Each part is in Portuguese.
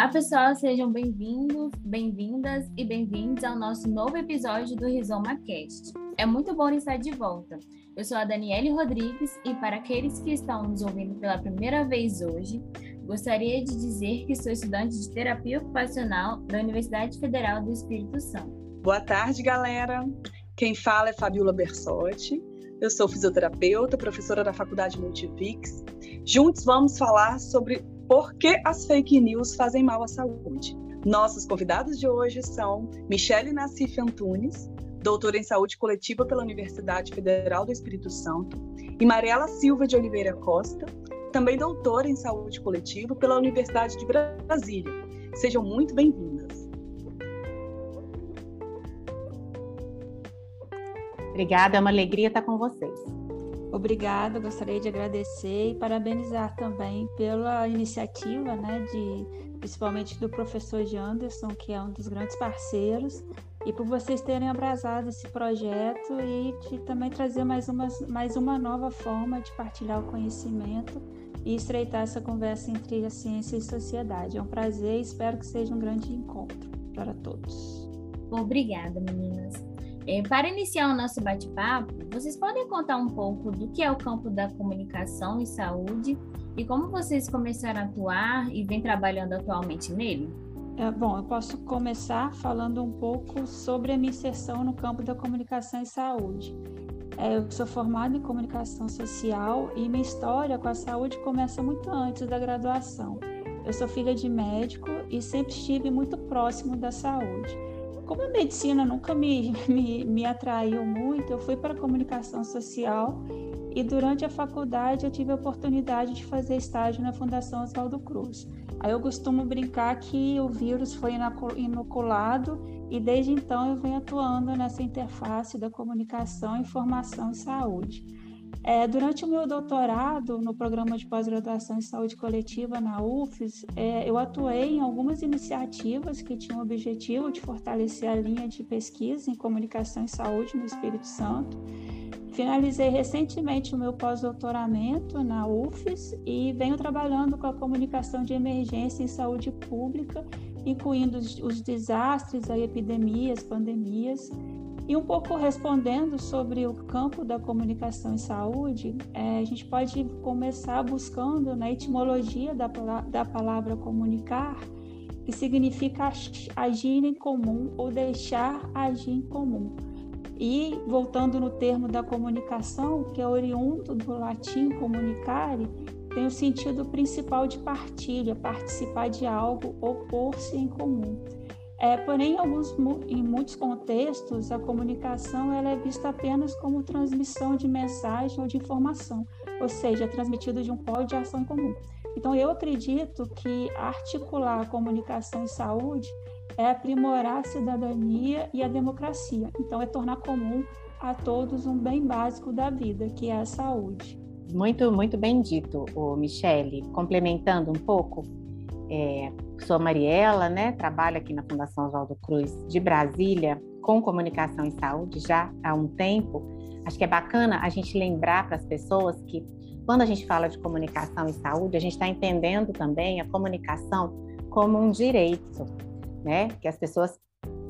Olá, pessoal, sejam bem-vindos, bem-vindas e bem-vindos ao nosso novo episódio do Rizoma Cast. É muito bom estar de volta. Eu sou a Daniele Rodrigues e para aqueles que estão nos ouvindo pela primeira vez hoje, gostaria de dizer que sou estudante de terapia ocupacional da Universidade Federal do Espírito Santo. Boa tarde, galera. Quem fala é Fabiola Bersotti. Eu sou fisioterapeuta, professora da Faculdade Multivix. Juntos vamos falar sobre por que as fake news fazem mal à saúde. Nossos convidados de hoje são Michele Nassif Antunes, doutora em saúde coletiva pela Universidade Federal do Espírito Santo, e Mariela Silva de Oliveira Costa, também doutora em saúde coletiva pela Universidade de Brasília. Sejam muito bem-vindas. Obrigada, é uma alegria estar com vocês. Obrigada, gostaria de agradecer e parabenizar também pela iniciativa, né, de, principalmente do professor Janderson, que é um dos grandes parceiros, e por vocês terem abraçado esse projeto e de também trazer mais uma, mais uma nova forma de partilhar o conhecimento e estreitar essa conversa entre a ciência e a sociedade. É um prazer e espero que seja um grande encontro para todos. Obrigada, meninas. É, para iniciar o nosso bate-papo, vocês podem contar um pouco do que é o campo da comunicação e saúde e como vocês começaram a atuar e vem trabalhando atualmente nele? É, bom, eu posso começar falando um pouco sobre a minha inserção no campo da comunicação e saúde. É, eu sou formada em comunicação social e minha história com a saúde começa muito antes da graduação. Eu sou filha de médico e sempre estive muito próximo da saúde. Como a medicina nunca me, me, me atraiu muito, eu fui para a comunicação social e durante a faculdade eu tive a oportunidade de fazer estágio na Fundação Oswaldo Cruz. Aí eu costumo brincar que o vírus foi inoculado e desde então eu venho atuando nessa interface da comunicação, informação e saúde. É, durante o meu doutorado no programa de pós-graduação em saúde coletiva na UFES, é, eu atuei em algumas iniciativas que tinham o objetivo de fortalecer a linha de pesquisa em comunicação e saúde no Espírito Santo. Finalizei recentemente o meu pós-doutoramento na UFES e venho trabalhando com a comunicação de emergência em saúde pública, incluindo os, os desastres, as epidemias, pandemias e um pouco respondendo sobre o campo da comunicação e saúde, é, a gente pode começar buscando na etimologia da, da palavra comunicar, que significa agir em comum ou deixar agir em comum. E voltando no termo da comunicação, que é oriundo do latim comunicare, tem o sentido principal de partilha, participar de algo, opor-se em comum. É, porém, em, alguns, em muitos contextos, a comunicação ela é vista apenas como transmissão de mensagem ou de informação, ou seja, é transmitido de um polo de ação em comum. Então, eu acredito que articular a comunicação e saúde é aprimorar a cidadania e a democracia. Então, é tornar comum a todos um bem básico da vida, que é a saúde. Muito, muito bem dito, Michele. Complementando um pouco, é, sou a Mariela, né? Trabalho aqui na Fundação Oswaldo Cruz de Brasília com comunicação em saúde já há um tempo. Acho que é bacana a gente lembrar para as pessoas que quando a gente fala de comunicação em saúde, a gente está entendendo também a comunicação como um direito, né? Que as pessoas,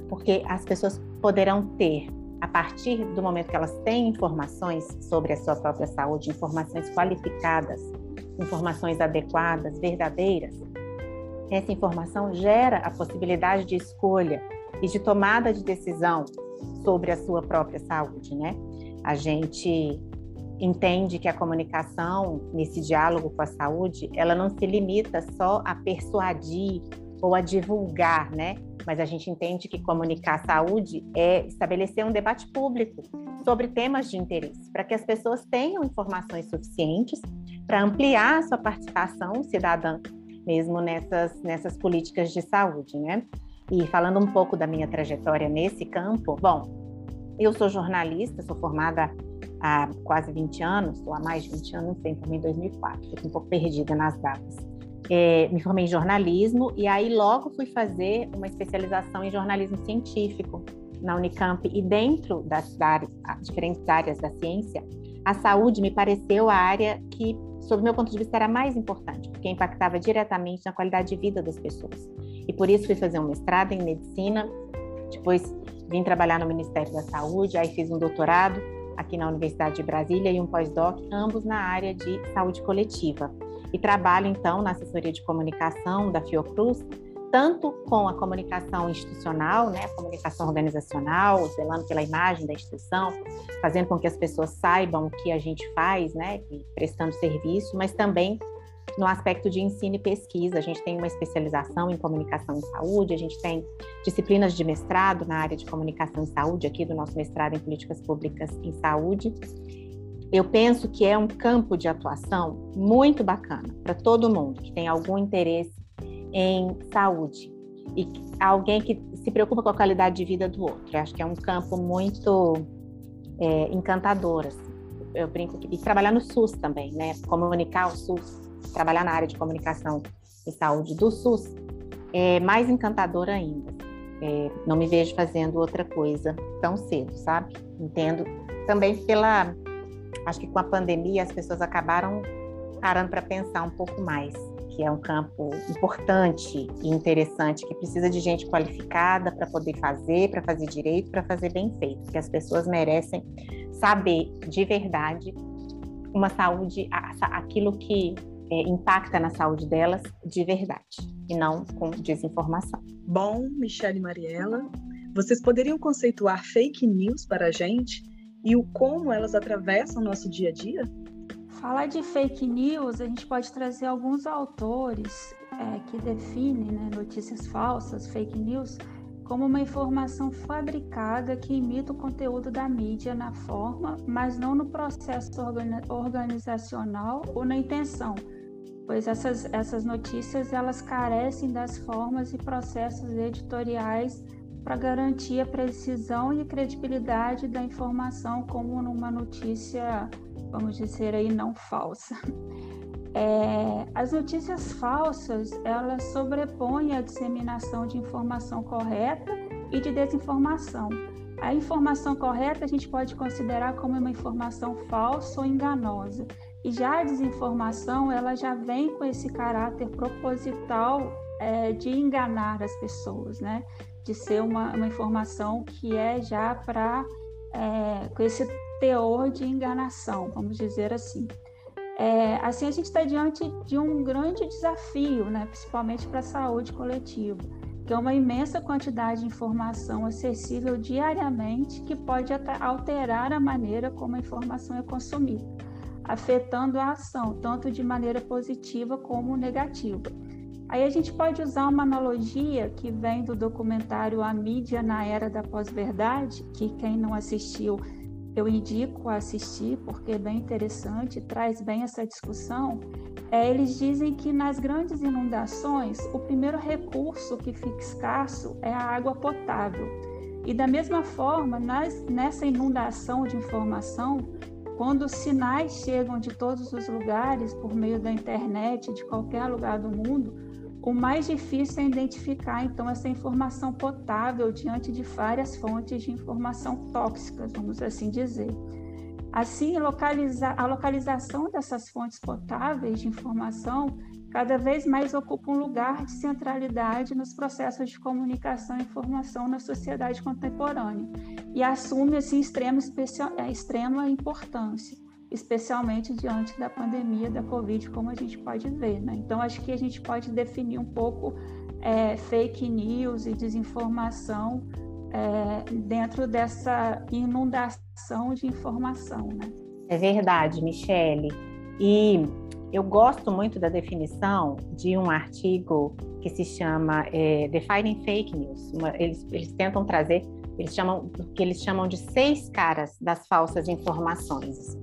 porque as pessoas poderão ter a partir do momento que elas têm informações sobre a sua própria saúde, informações qualificadas, informações adequadas, verdadeiras, essa informação gera a possibilidade de escolha e de tomada de decisão sobre a sua própria saúde, né? A gente entende que a comunicação nesse diálogo com a saúde, ela não se limita só a persuadir ou a divulgar, né? Mas a gente entende que comunicar saúde é estabelecer um debate público sobre temas de interesse, para que as pessoas tenham informações suficientes para ampliar a sua participação cidadã mesmo nessas, nessas políticas de saúde, né? E falando um pouco da minha trajetória nesse campo, bom, eu sou jornalista, sou formada há quase 20 anos, ou há mais de 20 anos, sempre em 2004, fico um pouco perdida nas datas. É, me formei em jornalismo e aí logo fui fazer uma especialização em jornalismo científico na Unicamp e dentro das, das diferentes áreas da ciência, a saúde me pareceu a área que sob meu ponto de vista, era mais importante, porque impactava diretamente na qualidade de vida das pessoas. e por isso fui fazer um mestrado em medicina. Depois vim trabalhar no Ministério da Saúde, aí fiz um doutorado aqui na Universidade de Brasília e um pós-doc, ambos na área de saúde coletiva. E trabalho então na assessoria de comunicação da Fiocruz, tanto com a comunicação institucional, né, comunicação organizacional, zelando pela imagem da instituição, fazendo com que as pessoas saibam o que a gente faz, né, prestando serviço, mas também no aspecto de ensino e pesquisa. A gente tem uma especialização em comunicação em saúde, a gente tem disciplinas de mestrado na área de comunicação em saúde, aqui do nosso mestrado em políticas públicas em saúde. Eu penso que é um campo de atuação muito bacana para todo mundo que tem algum interesse em saúde e alguém que se preocupa com a qualidade de vida do outro. Eu acho que é um campo muito é, encantador. Assim. Eu brinco que, e trabalhar no SUS também, né? Comunicar o SUS trabalhar na área de comunicação e saúde do SUS, é mais encantador ainda. É, não me vejo fazendo outra coisa tão cedo, sabe? Entendo também pela. Acho que com a pandemia as pessoas acabaram parando para pensar um pouco mais, que é um campo importante e interessante, que precisa de gente qualificada para poder fazer, para fazer direito, para fazer bem feito, que as pessoas merecem saber de verdade uma saúde, aquilo que é, impacta na saúde delas de verdade e não com desinformação. Bom, Michelle e Mariela, vocês poderiam conceituar fake news para a gente e o como elas atravessam nosso dia a dia? Falar de fake news, a gente pode trazer alguns autores é, que definem né, notícias falsas, fake news, como uma informação fabricada que imita o conteúdo da mídia na forma, mas não no processo organizacional ou na intenção, pois essas, essas notícias elas carecem das formas e processos editoriais para garantir a precisão e credibilidade da informação como numa notícia, vamos dizer aí, não falsa. É, as notícias falsas elas sobrepõem a disseminação de informação correta e de desinformação. A informação correta a gente pode considerar como uma informação falsa ou enganosa, e já a desinformação, ela já vem com esse caráter proposital é, de enganar as pessoas, né? De ser uma, uma informação que é já para é, com esse teor de enganação, vamos dizer assim. É, assim, a gente está diante de um grande desafio, né? principalmente para a saúde coletiva, que é uma imensa quantidade de informação acessível diariamente que pode alterar a maneira como a informação é consumida afetando a ação, tanto de maneira positiva como negativa. Aí a gente pode usar uma analogia que vem do documentário A Mídia na Era da Pós-Verdade, que quem não assistiu, eu indico a assistir, porque é bem interessante, traz bem essa discussão. É, eles dizem que nas grandes inundações, o primeiro recurso que fica escasso é a água potável. E da mesma forma, nas, nessa inundação de informação, quando os sinais chegam de todos os lugares, por meio da internet, de qualquer lugar do mundo, o mais difícil é identificar, então, essa informação potável diante de várias fontes de informação tóxicas, vamos assim dizer. Assim, a localização dessas fontes potáveis de informação cada vez mais ocupa um lugar de centralidade nos processos de comunicação e informação na sociedade contemporânea e assume assim extrema, é, extrema importância, especialmente diante da pandemia da Covid, como a gente pode ver. Né? Então, acho que a gente pode definir um pouco é, fake news e desinformação é, dentro dessa inundação de informação. Né? É verdade, Michele. E eu gosto muito da definição de um artigo que se chama é, Defining Fake News. Uma, eles, eles tentam trazer, eles chamam, que eles chamam de seis caras das falsas informações.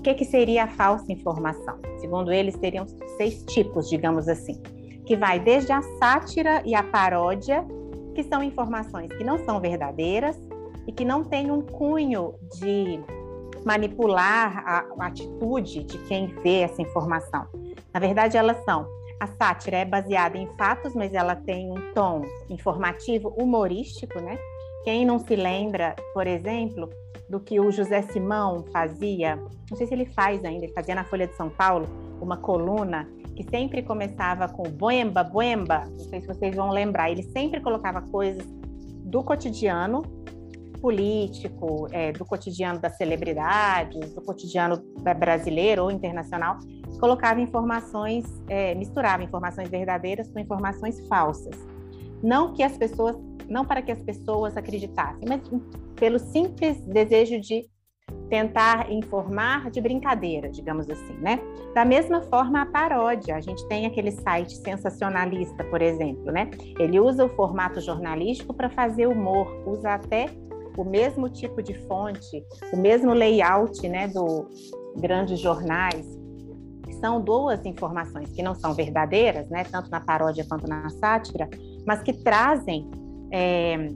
O que, que seria a falsa informação? Segundo eles, teriam seis tipos, digamos assim, que vai desde a sátira e a paródia, que são informações que não são verdadeiras e que não têm um cunho de manipular a, a atitude de quem vê essa informação. Na verdade, elas são a sátira é baseada em fatos, mas ela tem um tom informativo, humorístico, né? Quem não se lembra, por exemplo, do que o José Simão fazia, não sei se ele faz ainda, ele fazia na Folha de São Paulo uma coluna que sempre começava com boemba, boemba, não sei se vocês vão lembrar, ele sempre colocava coisas do cotidiano político, é, do cotidiano das celebridades, do cotidiano brasileiro ou internacional, colocava informações, é, misturava informações verdadeiras com informações falsas. Não que as pessoas, não para que as pessoas acreditassem, mas pelo simples desejo de tentar informar de brincadeira, digamos assim, né? Da mesma forma a paródia, a gente tem aquele site sensacionalista, por exemplo, né? Ele usa o formato jornalístico para fazer humor, usa até o mesmo tipo de fonte, o mesmo layout, né, do grandes jornais. São duas informações que não são verdadeiras, né, tanto na paródia quanto na sátira, mas que trazem é,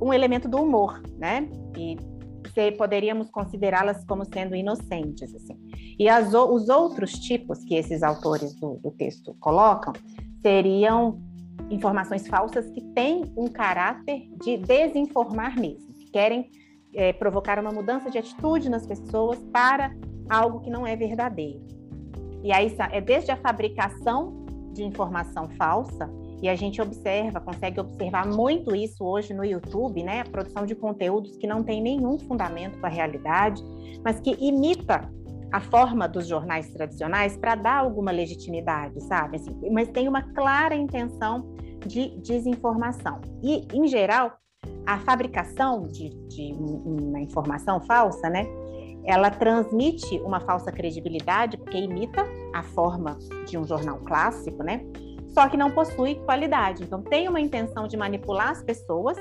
um elemento do humor, né? E se poderíamos considerá-las como sendo inocentes, assim. E as, os outros tipos que esses autores do, do texto colocam seriam informações falsas que têm um caráter de desinformar mesmo, que querem é, provocar uma mudança de atitude nas pessoas para algo que não é verdadeiro. E aí é desde a fabricação de informação falsa e a gente observa, consegue observar muito isso hoje no YouTube, né? A produção de conteúdos que não tem nenhum fundamento com a realidade, mas que imita a forma dos jornais tradicionais para dar alguma legitimidade, sabe? Assim, mas tem uma clara intenção de desinformação. E, em geral, a fabricação de, de uma informação falsa, né? Ela transmite uma falsa credibilidade, porque imita a forma de um jornal clássico, né? Só que não possui qualidade. Então, tem uma intenção de manipular as pessoas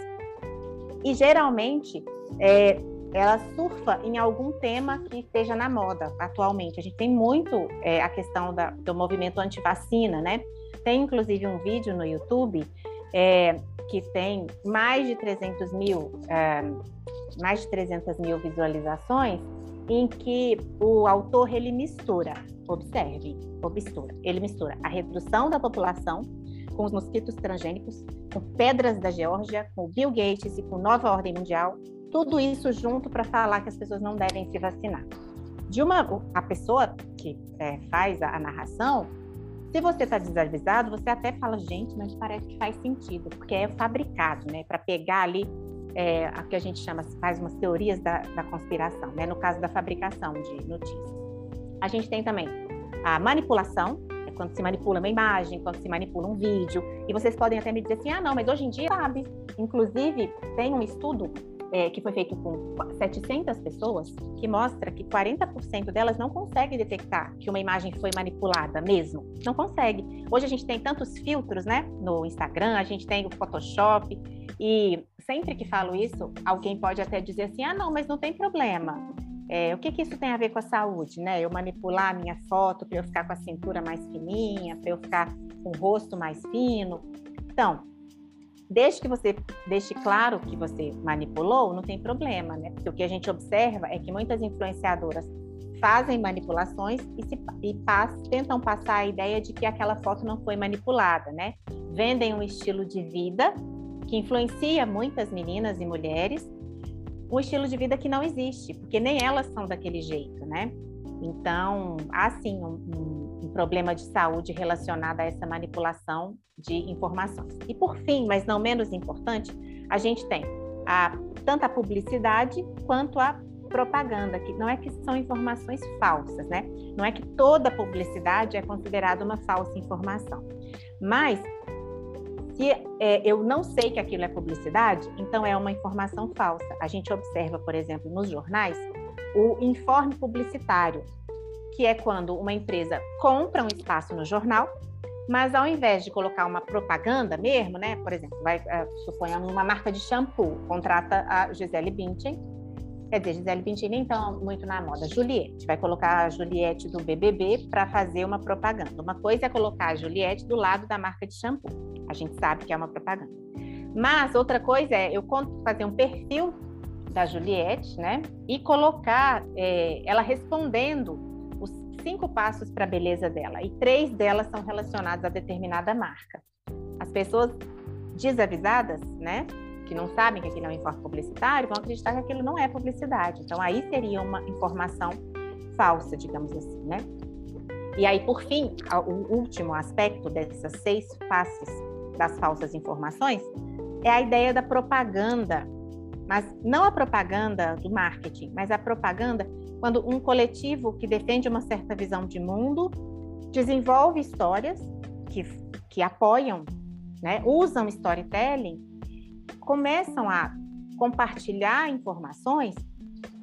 e geralmente é, ela surfa em algum tema que esteja na moda atualmente. A gente tem muito é, a questão da, do movimento anti-vacina, né? Tem inclusive um vídeo no YouTube é, que tem mais de 300 mil, é, mais de 300 mil visualizações, em que o autor ele mistura Observe, obstura. Ele mistura a redução da população com os mosquitos transgênicos, com pedras da Geórgia, com Bill Gates e com nova ordem mundial, tudo isso junto para falar que as pessoas não devem se vacinar. De uma a pessoa que é, faz a, a narração, se você está desavisado, você até fala, gente, mas parece que faz sentido, porque é fabricado, né, para pegar ali é, a que a gente chama, faz umas teorias da, da conspiração, né, no caso da fabricação de notícias. A gente tem também a manipulação, é quando se manipula uma imagem, quando se manipula um vídeo. E vocês podem até me dizer assim: ah, não, mas hoje em dia sabe. Inclusive, tem um estudo é, que foi feito com 700 pessoas que mostra que 40% delas não conseguem detectar que uma imagem foi manipulada mesmo. Não consegue. Hoje a gente tem tantos filtros, né? No Instagram, a gente tem o Photoshop. E sempre que falo isso, alguém pode até dizer assim: ah, não, mas não tem problema. É, o que, que isso tem a ver com a saúde, né? Eu manipular a minha foto para eu ficar com a cintura mais fininha, para eu ficar com o rosto mais fino. Então, desde que você deixe claro que você manipulou, não tem problema, né? Porque o que a gente observa é que muitas influenciadoras fazem manipulações e, se, e pass, tentam passar a ideia de que aquela foto não foi manipulada, né? Vendem um estilo de vida que influencia muitas meninas e mulheres um estilo de vida que não existe, porque nem elas são daquele jeito, né? Então, há sim um, um, problema de saúde relacionado a essa manipulação de informações. E por fim, mas não menos importante, a gente tem a, tanto a publicidade quanto a propaganda, que não é que são informações falsas, né? Não é que toda publicidade é considerada uma falsa informação. Mas se é, eu não sei que aquilo é publicidade, então é uma informação falsa. A gente observa, por exemplo, nos jornais, o informe publicitário, que é quando uma empresa compra um espaço no jornal, mas ao invés de colocar uma propaganda mesmo, né? Por exemplo, vai, uh, suponhamos uma marca de shampoo, contrata a Gisele Bündchen, quer dizer, Gisele Bündchen nem tão muito na moda, Juliette, vai colocar a Juliette do BBB para fazer uma propaganda. Uma coisa é colocar a Juliette do lado da marca de shampoo. A gente sabe que é uma propaganda. Mas outra coisa é eu fazer um perfil da Juliette, né? E colocar é, ela respondendo os cinco passos para a beleza dela. E três delas são relacionadas a determinada marca. As pessoas desavisadas, né? Que não sabem que aquilo é um informe publicitário, vão acreditar que aquilo não é publicidade. Então, aí seria uma informação falsa, digamos assim, né? E aí, por fim, o último aspecto dessas seis faces das falsas informações é a ideia da propaganda, mas não a propaganda do marketing, mas a propaganda quando um coletivo que defende uma certa visão de mundo desenvolve histórias que, que apoiam, né, usam storytelling, começam a compartilhar informações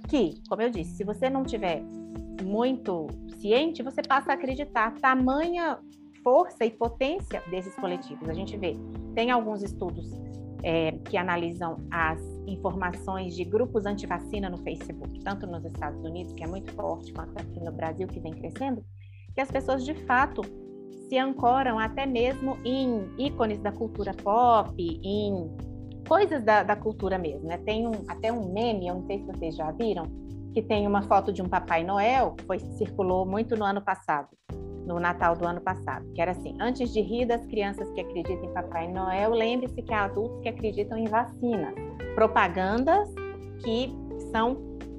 que, como eu disse, se você não tiver muito ciente, você passa a acreditar tamanha força e potência desses coletivos. A gente vê, tem alguns estudos é, que analisam as informações de grupos anti-vacina no Facebook, tanto nos Estados Unidos, que é muito forte, quanto aqui no Brasil, que vem crescendo, que as pessoas de fato se ancoram até mesmo em ícones da cultura pop, em coisas da, da cultura mesmo. Né? Tem um, até um meme, eu não sei se vocês já viram, que tem uma foto de um Papai Noel, foi circulou muito no ano passado, no Natal do ano passado, que era assim: antes de rir das crianças que acreditam em Papai Noel, lembre-se que há adultos que acreditam em vacinas, propagandas que são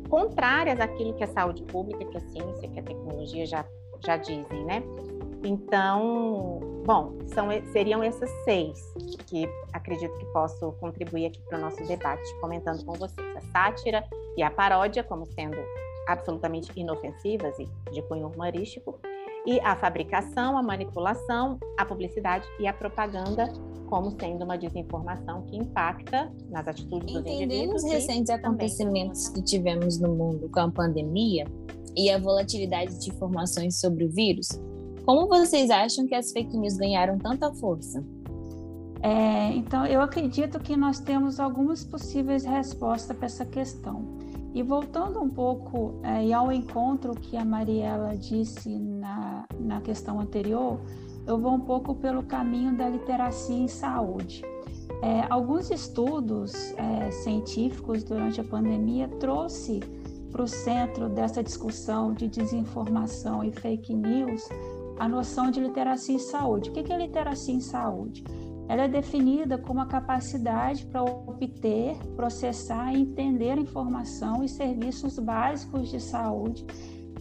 contrárias àquilo que a saúde pública, que a ciência, que a tecnologia já, já dizem, né? Então, bom, são, seriam essas seis que acredito que posso contribuir aqui para o nosso debate, comentando com vocês. A sátira e a paródia como sendo absolutamente inofensivas e de cunho humorístico, e a fabricação, a manipulação, a publicidade e a propaganda como sendo uma desinformação que impacta nas atitudes dos Entendendo indivíduos. os recentes acontecimentos que tivemos no mundo com a pandemia e a volatilidade de informações sobre o vírus, como vocês acham que as fake news ganharam tanta força? É, então, eu acredito que nós temos algumas possíveis respostas para essa questão. E voltando um pouco é, ao encontro que a Mariela disse na, na questão anterior, eu vou um pouco pelo caminho da literacia em saúde. É, alguns estudos é, científicos durante a pandemia trouxe para o centro dessa discussão de desinformação e fake news a noção de literacia em saúde. O que é literacia em saúde? Ela é definida como a capacidade para obter, processar e entender informação e serviços básicos de saúde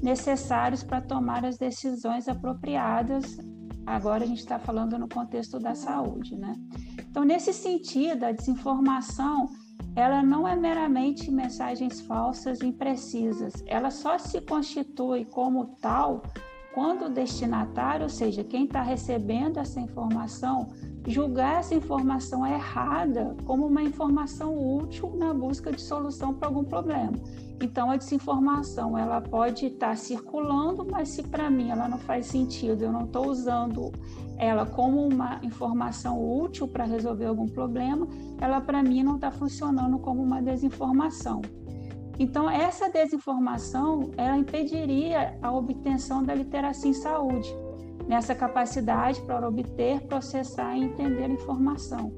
necessários para tomar as decisões apropriadas. Agora a gente está falando no contexto da saúde, né? Então, nesse sentido, a desinformação ela não é meramente mensagens falsas e imprecisas, ela só se constitui como tal quando o destinatário, ou seja, quem está recebendo essa informação, julgar essa informação errada como uma informação útil na busca de solução para algum problema. Então, a desinformação ela pode estar tá circulando, mas se para mim ela não faz sentido, eu não estou usando ela como uma informação útil para resolver algum problema, ela para mim não está funcionando como uma desinformação. Então, essa desinformação, ela impediria a obtenção da literacia em saúde, nessa capacidade para obter, processar e entender a informação.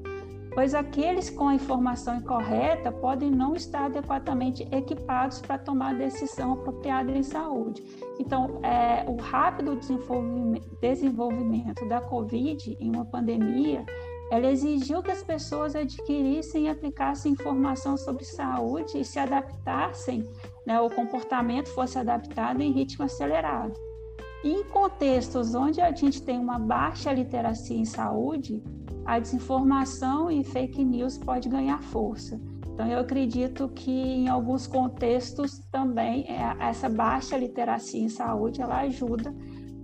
Pois aqueles com a informação incorreta podem não estar adequadamente equipados para tomar decisão apropriada em saúde. Então, é, o rápido desenvolvimento da Covid em uma pandemia ela exigiu que as pessoas adquirissem e aplicassem informação sobre saúde e se adaptassem, né, o comportamento fosse adaptado em ritmo acelerado. Em contextos onde a gente tem uma baixa literacia em saúde, a desinformação e fake news pode ganhar força. Então, eu acredito que em alguns contextos também é, essa baixa literacia em saúde ela ajuda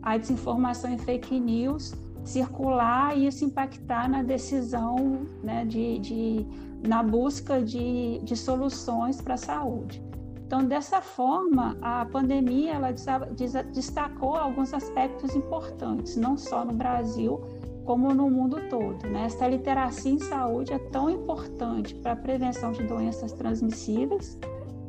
a desinformação e fake news circular e isso impactar na decisão, né, de, de na busca de, de soluções para a saúde. Então, dessa forma, a pandemia ela destacou alguns aspectos importantes, não só no Brasil, como no mundo todo. Né? Essa literacia em saúde é tão importante para a prevenção de doenças transmissíveis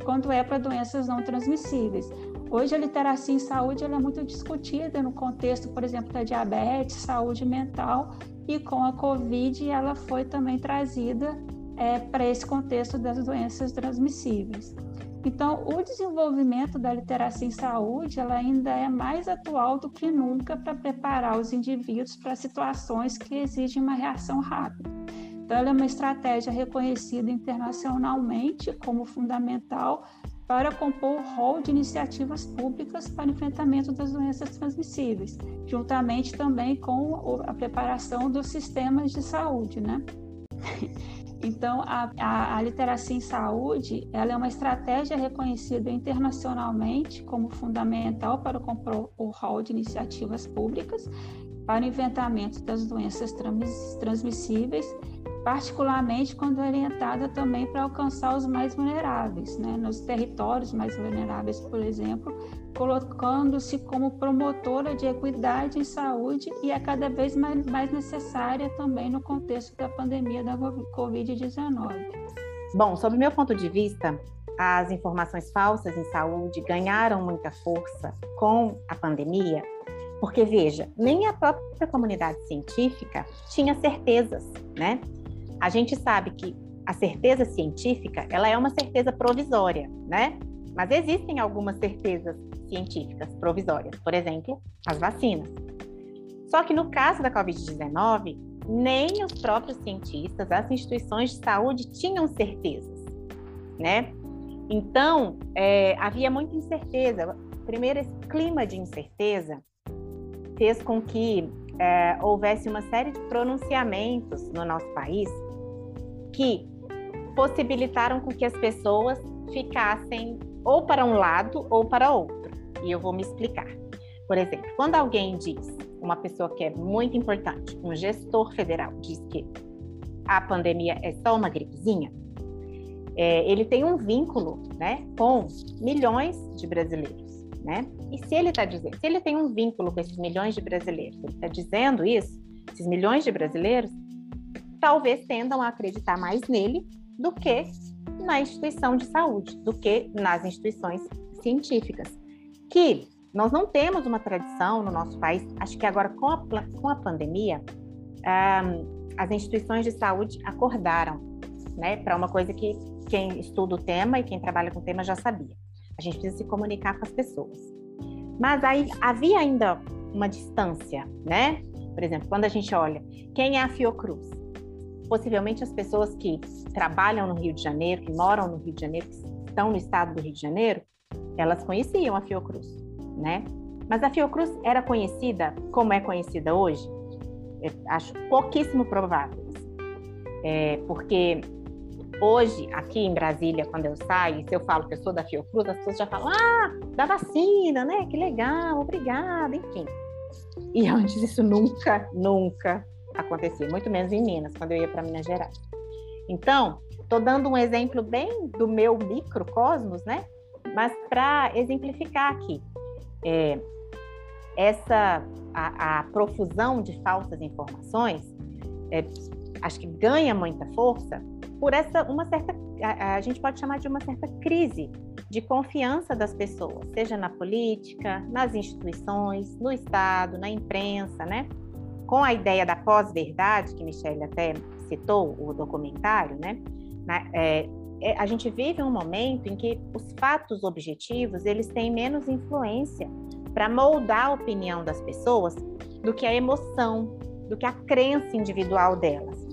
quanto é para doenças não transmissíveis. Hoje a literacia em saúde é muito discutida no contexto, por exemplo, da diabetes, saúde mental, e com a Covid ela foi também trazida é, para esse contexto das doenças transmissíveis. Então, o desenvolvimento da literacia em saúde ela ainda é mais atual do que nunca para preparar os indivíduos para situações que exigem uma reação rápida. Então, ela é uma estratégia reconhecida internacionalmente como fundamental para compor o rol de iniciativas públicas para enfrentamento das doenças transmissíveis, juntamente também com a preparação dos sistemas de saúde, né? Então, a, a, a, literacia em saúde ela é uma estratégia reconhecida internacionalmente como fundamental para compor o rol de iniciativas públicas para o enfrentamento das doenças transmissíveis particularmente quando orientada também para alcançar os mais vulneráveis, né? nos territórios mais vulneráveis, por exemplo, colocando-se como promotora de equidade em saúde e é cada vez mais, mais necessária também no contexto da pandemia da Covid-19. Bom, sob meu ponto de vista, as informações falsas em saúde ganharam muita força com a pandemia, porque veja, nem a própria comunidade científica tinha certezas, né? A gente sabe que a certeza científica, ela é uma certeza provisória, né? Mas existem algumas certezas científicas provisórias, por exemplo, as vacinas. Só que no caso da Covid-19, nem os próprios cientistas, as instituições de saúde tinham certezas, né? Então, é, havia muita incerteza. Primeiro, esse clima de incerteza fez com que é, houvesse uma série de pronunciamentos no nosso país que possibilitaram com que as pessoas ficassem ou para um lado ou para outro. E eu vou me explicar. Por exemplo, quando alguém diz, uma pessoa que é muito importante, um gestor federal, diz que a pandemia é só uma gripezinha, é, ele tem um vínculo né, com milhões de brasileiros. Né? E se ele está dizendo, se ele tem um vínculo com esses milhões de brasileiros, ele está dizendo isso, esses milhões de brasileiros, talvez tendam a acreditar mais nele do que na instituição de saúde, do que nas instituições científicas. Que nós não temos uma tradição no nosso país, acho que agora com a, com a pandemia, um, as instituições de saúde acordaram né, para uma coisa que quem estuda o tema e quem trabalha com o tema já sabia. A gente precisa se comunicar com as pessoas. Mas aí havia ainda uma distância, né? Por exemplo, quando a gente olha quem é a Fiocruz, possivelmente as pessoas que trabalham no Rio de Janeiro, que moram no Rio de Janeiro, que estão no estado do Rio de Janeiro, elas conheciam a Fiocruz, né? Mas a Fiocruz era conhecida como é conhecida hoje? Eu acho pouquíssimo provável. É, porque hoje, aqui em Brasília, quando eu saio, se eu falo que eu sou da Fiocruz, as pessoas já falam, ah, da vacina, né? Que legal, obrigada, enfim. E antes isso nunca, nunca acontecia, muito menos em Minas, quando eu ia para Minas Gerais. Então, estou dando um exemplo bem do meu microcosmos, né? Mas para exemplificar aqui, é, essa a, a, profusão de falsas informações, é, acho que ganha muita força por essa uma certa a, a, gente pode chamar de uma certa crise de confiança das pessoas, seja na política, nas instituições, no Estado, na imprensa, né? Com a ideia da pós-verdade, que Michelle até citou, o documentário, né? É, é, a gente vive um momento em que os fatos objetivos eles têm menos influência para moldar a opinião das pessoas do que a emoção, do que a crença individual delas.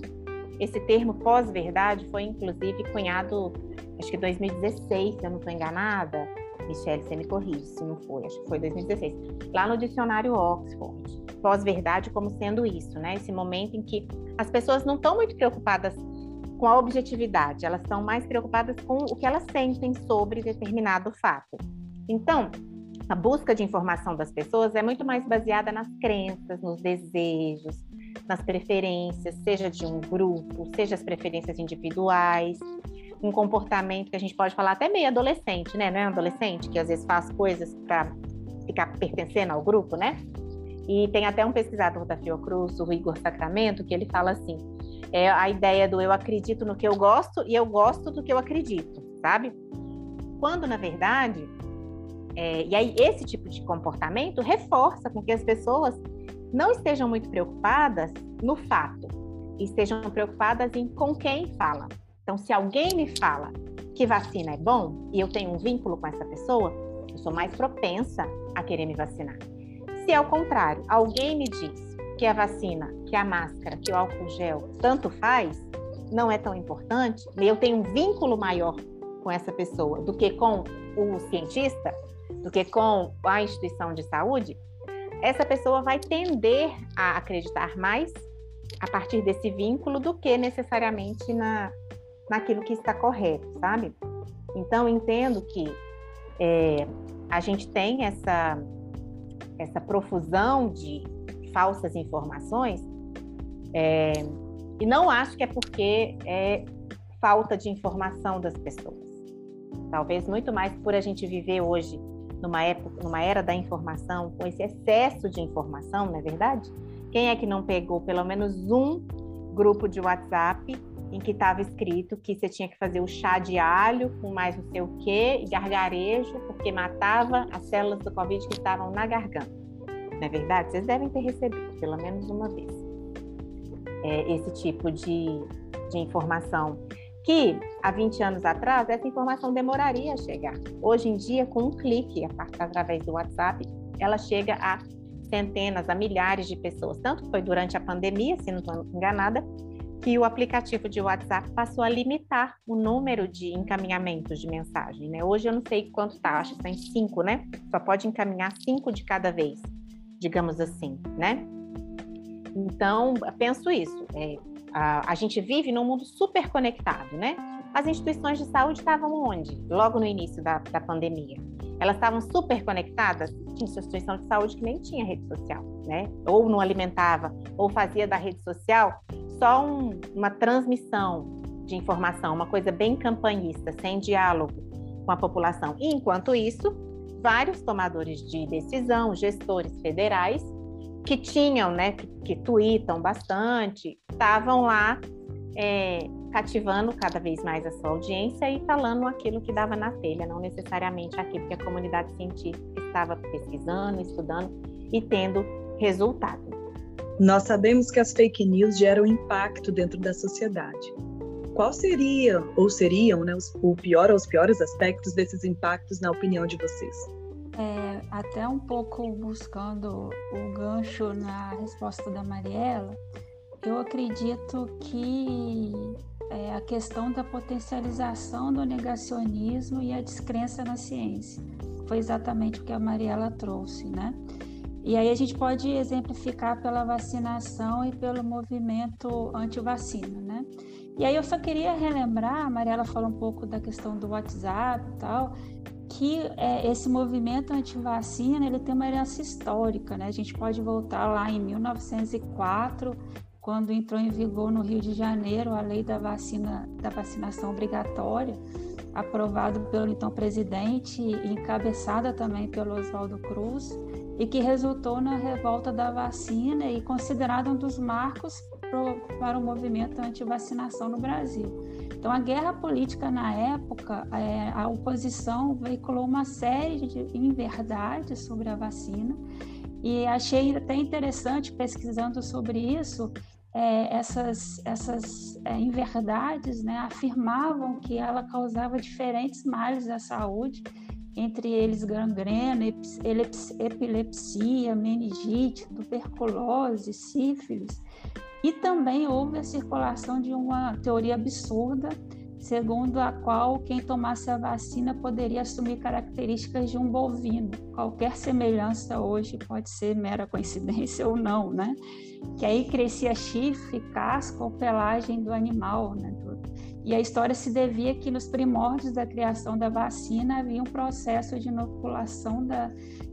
Esse termo pós-verdade foi inclusive cunhado, acho que 2016, se eu não estou enganada. Michelle, você me corrige se não foi, acho que foi 2016, lá no dicionário Oxford pós-verdade como sendo isso, né? Esse momento em que as pessoas não estão muito preocupadas com a objetividade, elas estão mais preocupadas com o que elas sentem sobre determinado fato. Então, a busca de informação das pessoas é muito mais baseada nas crenças, nos desejos, nas preferências, seja de um grupo, seja as preferências individuais, um comportamento que a gente pode falar até meio adolescente, né? Não é um adolescente que às vezes faz coisas para ficar pertencendo ao grupo, né? E tem até um pesquisador da Fiocruz, o Igor Sacramento, que ele fala assim: é a ideia do eu acredito no que eu gosto e eu gosto do que eu acredito, sabe? Quando, na verdade, é, e aí esse tipo de comportamento reforça com que as pessoas não estejam muito preocupadas no fato, estejam preocupadas em com quem fala. Então, se alguém me fala que vacina é bom e eu tenho um vínculo com essa pessoa, eu sou mais propensa a querer me vacinar. Se ao contrário, alguém me diz que a vacina, que a máscara, que o álcool gel, tanto faz, não é tão importante, eu tenho um vínculo maior com essa pessoa do que com o cientista do que com a instituição de saúde, essa pessoa vai tender a acreditar mais a partir desse vínculo do que necessariamente na, naquilo que está correto, sabe? Então, entendo que é, a gente tem essa, essa profusão de falsas informações, é, e não acho que é porque é falta de informação das pessoas. Talvez muito mais por a gente viver hoje numa época, numa era da informação, com esse excesso de informação, não é verdade? Quem é que não pegou pelo menos um grupo de WhatsApp em que estava escrito que você tinha que fazer o chá de alho com mais não sei o quê e gargarejo, porque matava as células do Covid que estavam na garganta. Não é verdade? Vocês devem ter recebido, pelo menos uma vez, é, esse tipo de, de informação. Que há 20 anos atrás, essa informação demoraria a chegar. Hoje em dia, com um clique, através do WhatsApp, ela chega a centenas, a milhares de pessoas. Tanto foi durante a pandemia, se não estou enganada, que o aplicativo de WhatsApp passou a limitar o número de encaminhamentos de mensagem. Né? Hoje eu não sei quanto está, acho que está em cinco, né? Só pode encaminhar cinco de cada vez, digamos assim, né? Então, penso isso. É, a, a gente vive num mundo super conectado, né? As instituições de saúde estavam onde? Logo no início da, da pandemia. Elas estavam super conectadas. Tinha instituição de saúde que nem tinha rede social, né? Ou não alimentava, ou fazia da rede social só um, uma transmissão de informação, uma coisa bem campanhista, sem diálogo com a população. E, enquanto isso, vários tomadores de decisão, gestores federais, que tinham, né, que, que tweetam bastante, estavam lá é, cativando cada vez mais a sua audiência e falando aquilo que dava na telha, não necessariamente aquilo que a comunidade científica estava pesquisando, estudando e tendo resultado. Nós sabemos que as fake news geram impacto dentro da sociedade. Qual seria ou seriam né, os, o pior ou os piores aspectos desses impactos na opinião de vocês? É, até um pouco buscando o gancho na resposta da Mariela, eu acredito que é, a questão da potencialização do negacionismo e a descrença na ciência foi exatamente o que a Mariela trouxe, né? E aí a gente pode exemplificar pela vacinação e pelo movimento anti-vacina, né? E aí eu só queria relembrar, a Mariela falou um pouco da questão do WhatsApp e tal, que é, esse movimento anti-vacina ele tem uma herança histórica, né? A gente pode voltar lá em 1904, quando entrou em vigor no Rio de Janeiro a lei da vacina da vacinação obrigatória, aprovado pelo então presidente e encabeçada também pelo Oswaldo Cruz e que resultou na revolta da vacina e considerado um dos marcos pro, para o movimento anti-vacinação no Brasil. Então, a guerra política na época, é, a oposição veiculou uma série de inverdades sobre a vacina e achei até interessante pesquisando sobre isso. É, essas essas é, inverdades né, afirmavam que ela causava diferentes males à saúde entre eles gangrena, epilepsia, meningite, tuberculose, sífilis. E também houve a circulação de uma teoria absurda, segundo a qual quem tomasse a vacina poderia assumir características de um bovino. Qualquer semelhança hoje pode ser mera coincidência ou não, né? Que aí crescia chifre, casca ou pelagem do animal, né? E a história se devia que nos primórdios da criação da vacina havia um processo de inoculação da,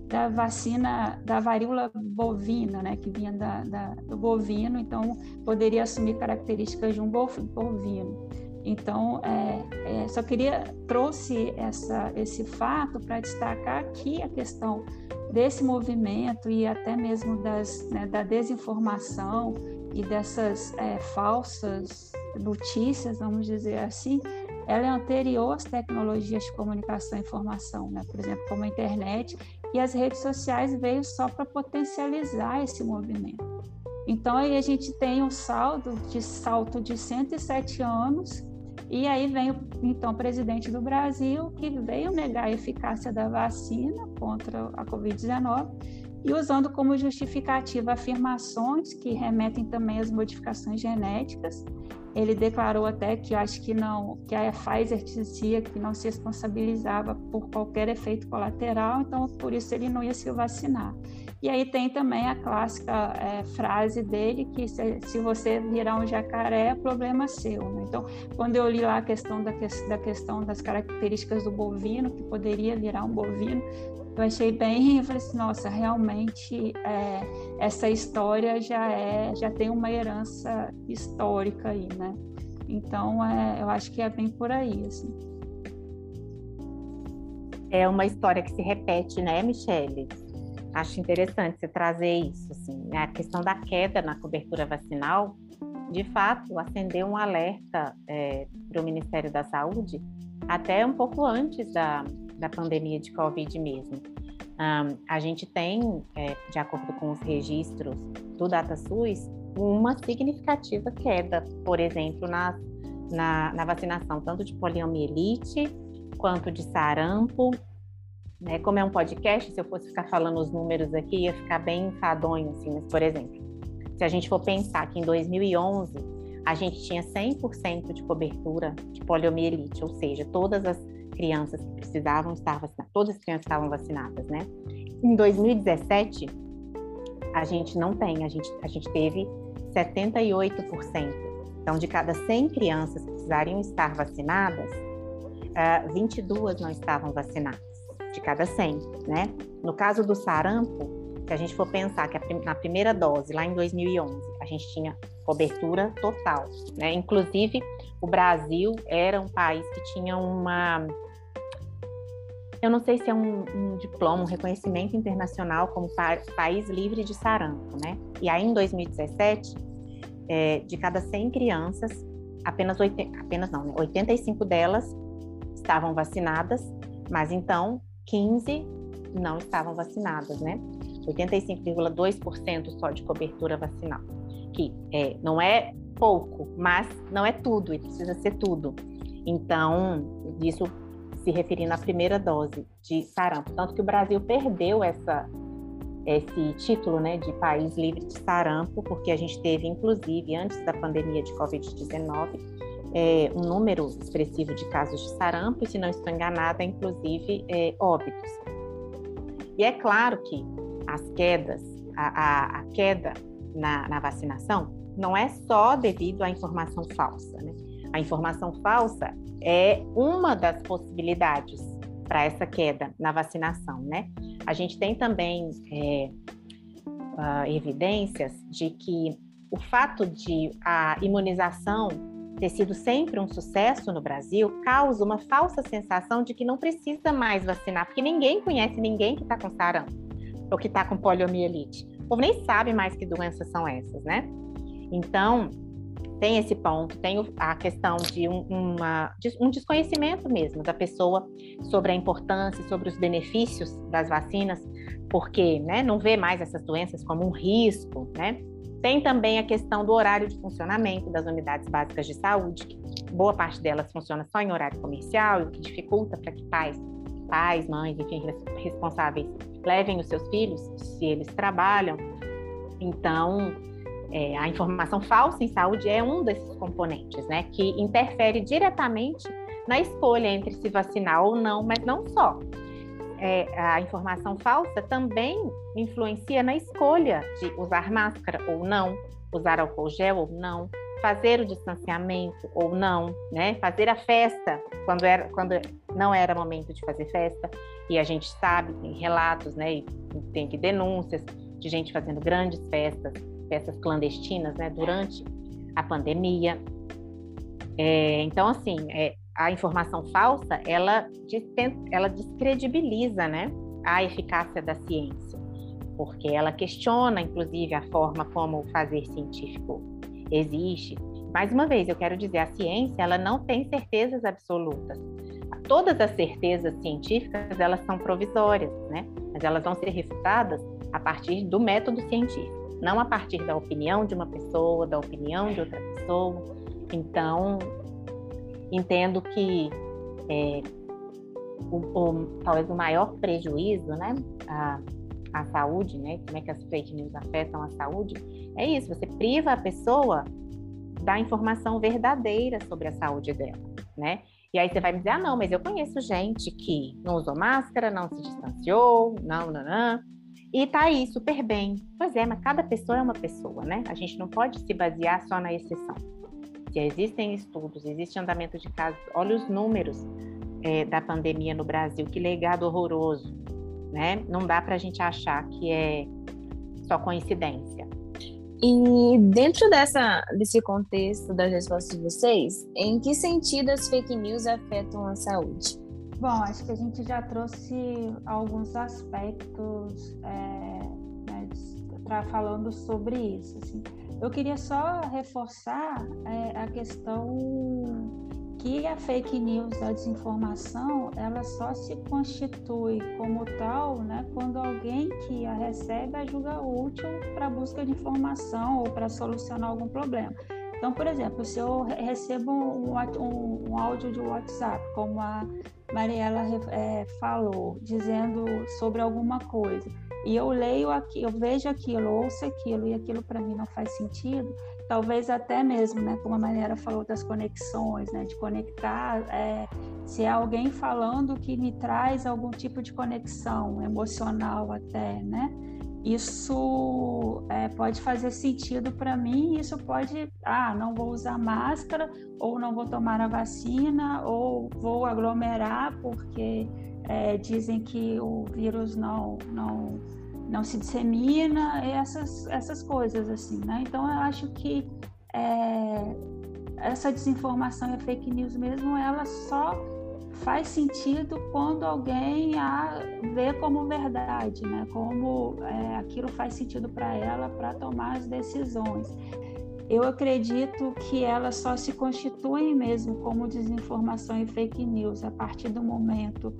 da vacina da varíola bovina, né, que vinha da, da, do bovino, então poderia assumir características de um bovino. Então, é, é, só queria trouxe essa, esse fato para destacar aqui a questão desse movimento e até mesmo das, né, da desinformação e dessas é, falsas notícias, vamos dizer assim, ela é anterior às tecnologias de comunicação e informação, né? por exemplo, como a internet, e as redes sociais veio só para potencializar esse movimento. Então aí a gente tem um saldo de salto de 107 anos e aí vem o então presidente do Brasil que veio negar a eficácia da vacina contra a COVID-19 e usando como justificativa afirmações que remetem também às modificações genéticas. Ele declarou até que acho que não, que a Pfizer dizia que não se responsabilizava por qualquer efeito colateral, então por isso ele não ia se vacinar. E aí tem também a clássica é, frase dele que se, se, você virar um jacaré, é problema seu. Né? Então, quando eu li lá a questão da, da questão das características do bovino, que poderia virar um bovino, eu achei bem, eu falei assim, nossa, realmente é, essa história já é, já tem uma herança histórica aí, né? Então, é, eu acho que é bem por aí, assim. É uma história que se repete, né, Michele? Acho interessante você trazer isso, assim, a questão da queda na cobertura vacinal, de fato, acendeu um alerta é, para o Ministério da Saúde até um pouco antes da, da pandemia de Covid mesmo. Um, a gente tem, é, de acordo com os registros do DataSUS, uma significativa queda, por exemplo, na, na, na vacinação tanto de poliomielite quanto de sarampo. Né? Como é um podcast, se eu fosse ficar falando os números aqui, ia ficar bem enfadonho, assim, mas, por exemplo, se a gente for pensar que em 2011 a gente tinha 100% de cobertura de poliomielite, ou seja, todas as crianças que precisavam estar vacinadas, todas as crianças estavam vacinadas, né? Em 2017, a gente não tem, a gente, a gente teve 78%. Então, de cada 100 crianças que precisariam estar vacinadas, uh, ah, 22 não estavam vacinadas, de cada 100, né? No caso do sarampo, se a gente for pensar que na primeira dose, lá em 2011, a gente tinha cobertura total, né? Inclusive, o Brasil era um país que tinha uma eu não sei se é um, um diploma, um reconhecimento internacional como pa país livre de sarampo, né? E aí, em 2017, é, de cada 100 crianças, apenas, 80, apenas não, né? 85 delas estavam vacinadas, mas então 15 não estavam vacinadas, né? 85,2% só de cobertura vacinal, que é, não é pouco, mas não é tudo, e precisa ser tudo. Então, isso se referindo à primeira dose de sarampo. Tanto que o Brasil perdeu essa, esse título né, de país livre de sarampo, porque a gente teve, inclusive, antes da pandemia de Covid-19, é, um número expressivo de casos de sarampo, e se não estou enganada, inclusive é, óbitos. E é claro que as quedas, a, a, a queda na, na, vacinação, não é só devido à informação falsa. Né? A informação falsa é uma das possibilidades para essa queda na vacinação, né? A gente tem também é, uh, evidências de que o fato de a imunização ter sido sempre um sucesso no Brasil causa uma falsa sensação de que não precisa mais vacinar, porque ninguém conhece ninguém que está com sarampo ou que está com poliomielite. O povo nem sabe mais que doenças são essas, né? Então, tem esse ponto, tem a questão de um, uma, um desconhecimento mesmo da pessoa sobre a importância, sobre os benefícios das vacinas, porque né, não vê mais essas doenças como um risco, né? Tem também a questão do horário de funcionamento das unidades básicas de saúde, que boa parte delas funciona só em horário comercial, o que dificulta para que pais, pais, mães, enfim, responsáveis levem os seus filhos, se eles trabalham. Então, é, a informação falsa em saúde é um desses componentes, né, que interfere diretamente na escolha entre se vacinar ou não, mas não só. É, a informação falsa também influencia na escolha de usar máscara ou não, usar álcool gel ou não, fazer o distanciamento ou não, né? Fazer a festa quando era quando não era momento de fazer festa. E a gente sabe, tem relatos, né? E tem que denúncias de gente fazendo grandes festas festas clandestinas, né, durante a pandemia. É, então, assim, é, a informação falsa, ela, ela descredibiliza, né, a eficácia da ciência, porque ela questiona, inclusive, a forma como o fazer científico existe. Mais uma vez, eu quero dizer, a ciência, ela não tem certezas absolutas. Todas as certezas científicas, elas são provisórias, né? Mas elas vão ser refutadas a partir do método científico não a partir da opinião de uma pessoa, da opinião de outra pessoa. Então, entendo que é, o, o, talvez o maior prejuízo, né, a, a saúde, né? Como é que as fake news afetam a saúde? É isso, você priva a pessoa da informação verdadeira sobre a saúde dela, né? E aí você vai me dizer, ah, não, mas eu conheço gente que não usou máscara, não se distanciou, não, não, não, e tá aí super bem. Pois é, mas cada pessoa é uma pessoa, né? A gente não pode se basear só na exceção. Se existem estudos, existe andamento de casos, olha os números é, da pandemia no Brasil, que legado horroroso, né? Não dá para a gente achar que é só coincidência. E dentro dessa, desse contexto das respostas de vocês, em que sentido as fake news afetam a saúde? Bom, acho que a gente já trouxe alguns aspectos é, né, falando sobre isso. Assim. Eu queria só reforçar é, a questão que a fake news, a desinformação, ela só se constitui como tal né, quando alguém que a recebe a julga útil para busca de informação ou para solucionar algum problema. Então, por exemplo, se eu recebo um, um, um áudio de WhatsApp, como a Mariela é, falou, dizendo sobre alguma coisa, e eu leio aqui, eu vejo aquilo, ouço aquilo, e aquilo para mim não faz sentido, talvez até mesmo, né, como a Mariela falou das conexões, né, de conectar, é, se é alguém falando que me traz algum tipo de conexão emocional até, né, isso é, pode fazer sentido para mim, isso pode, ah, não vou usar máscara, ou não vou tomar a vacina, ou vou aglomerar porque é, dizem que o vírus não, não não se dissemina, essas, essas coisas assim, né? Então eu acho que é, essa desinformação e fake news mesmo, ela só faz sentido quando alguém a vê como verdade, né? Como é, aquilo faz sentido para ela para tomar as decisões. Eu acredito que elas só se constituem mesmo como desinformação e fake news a partir do momento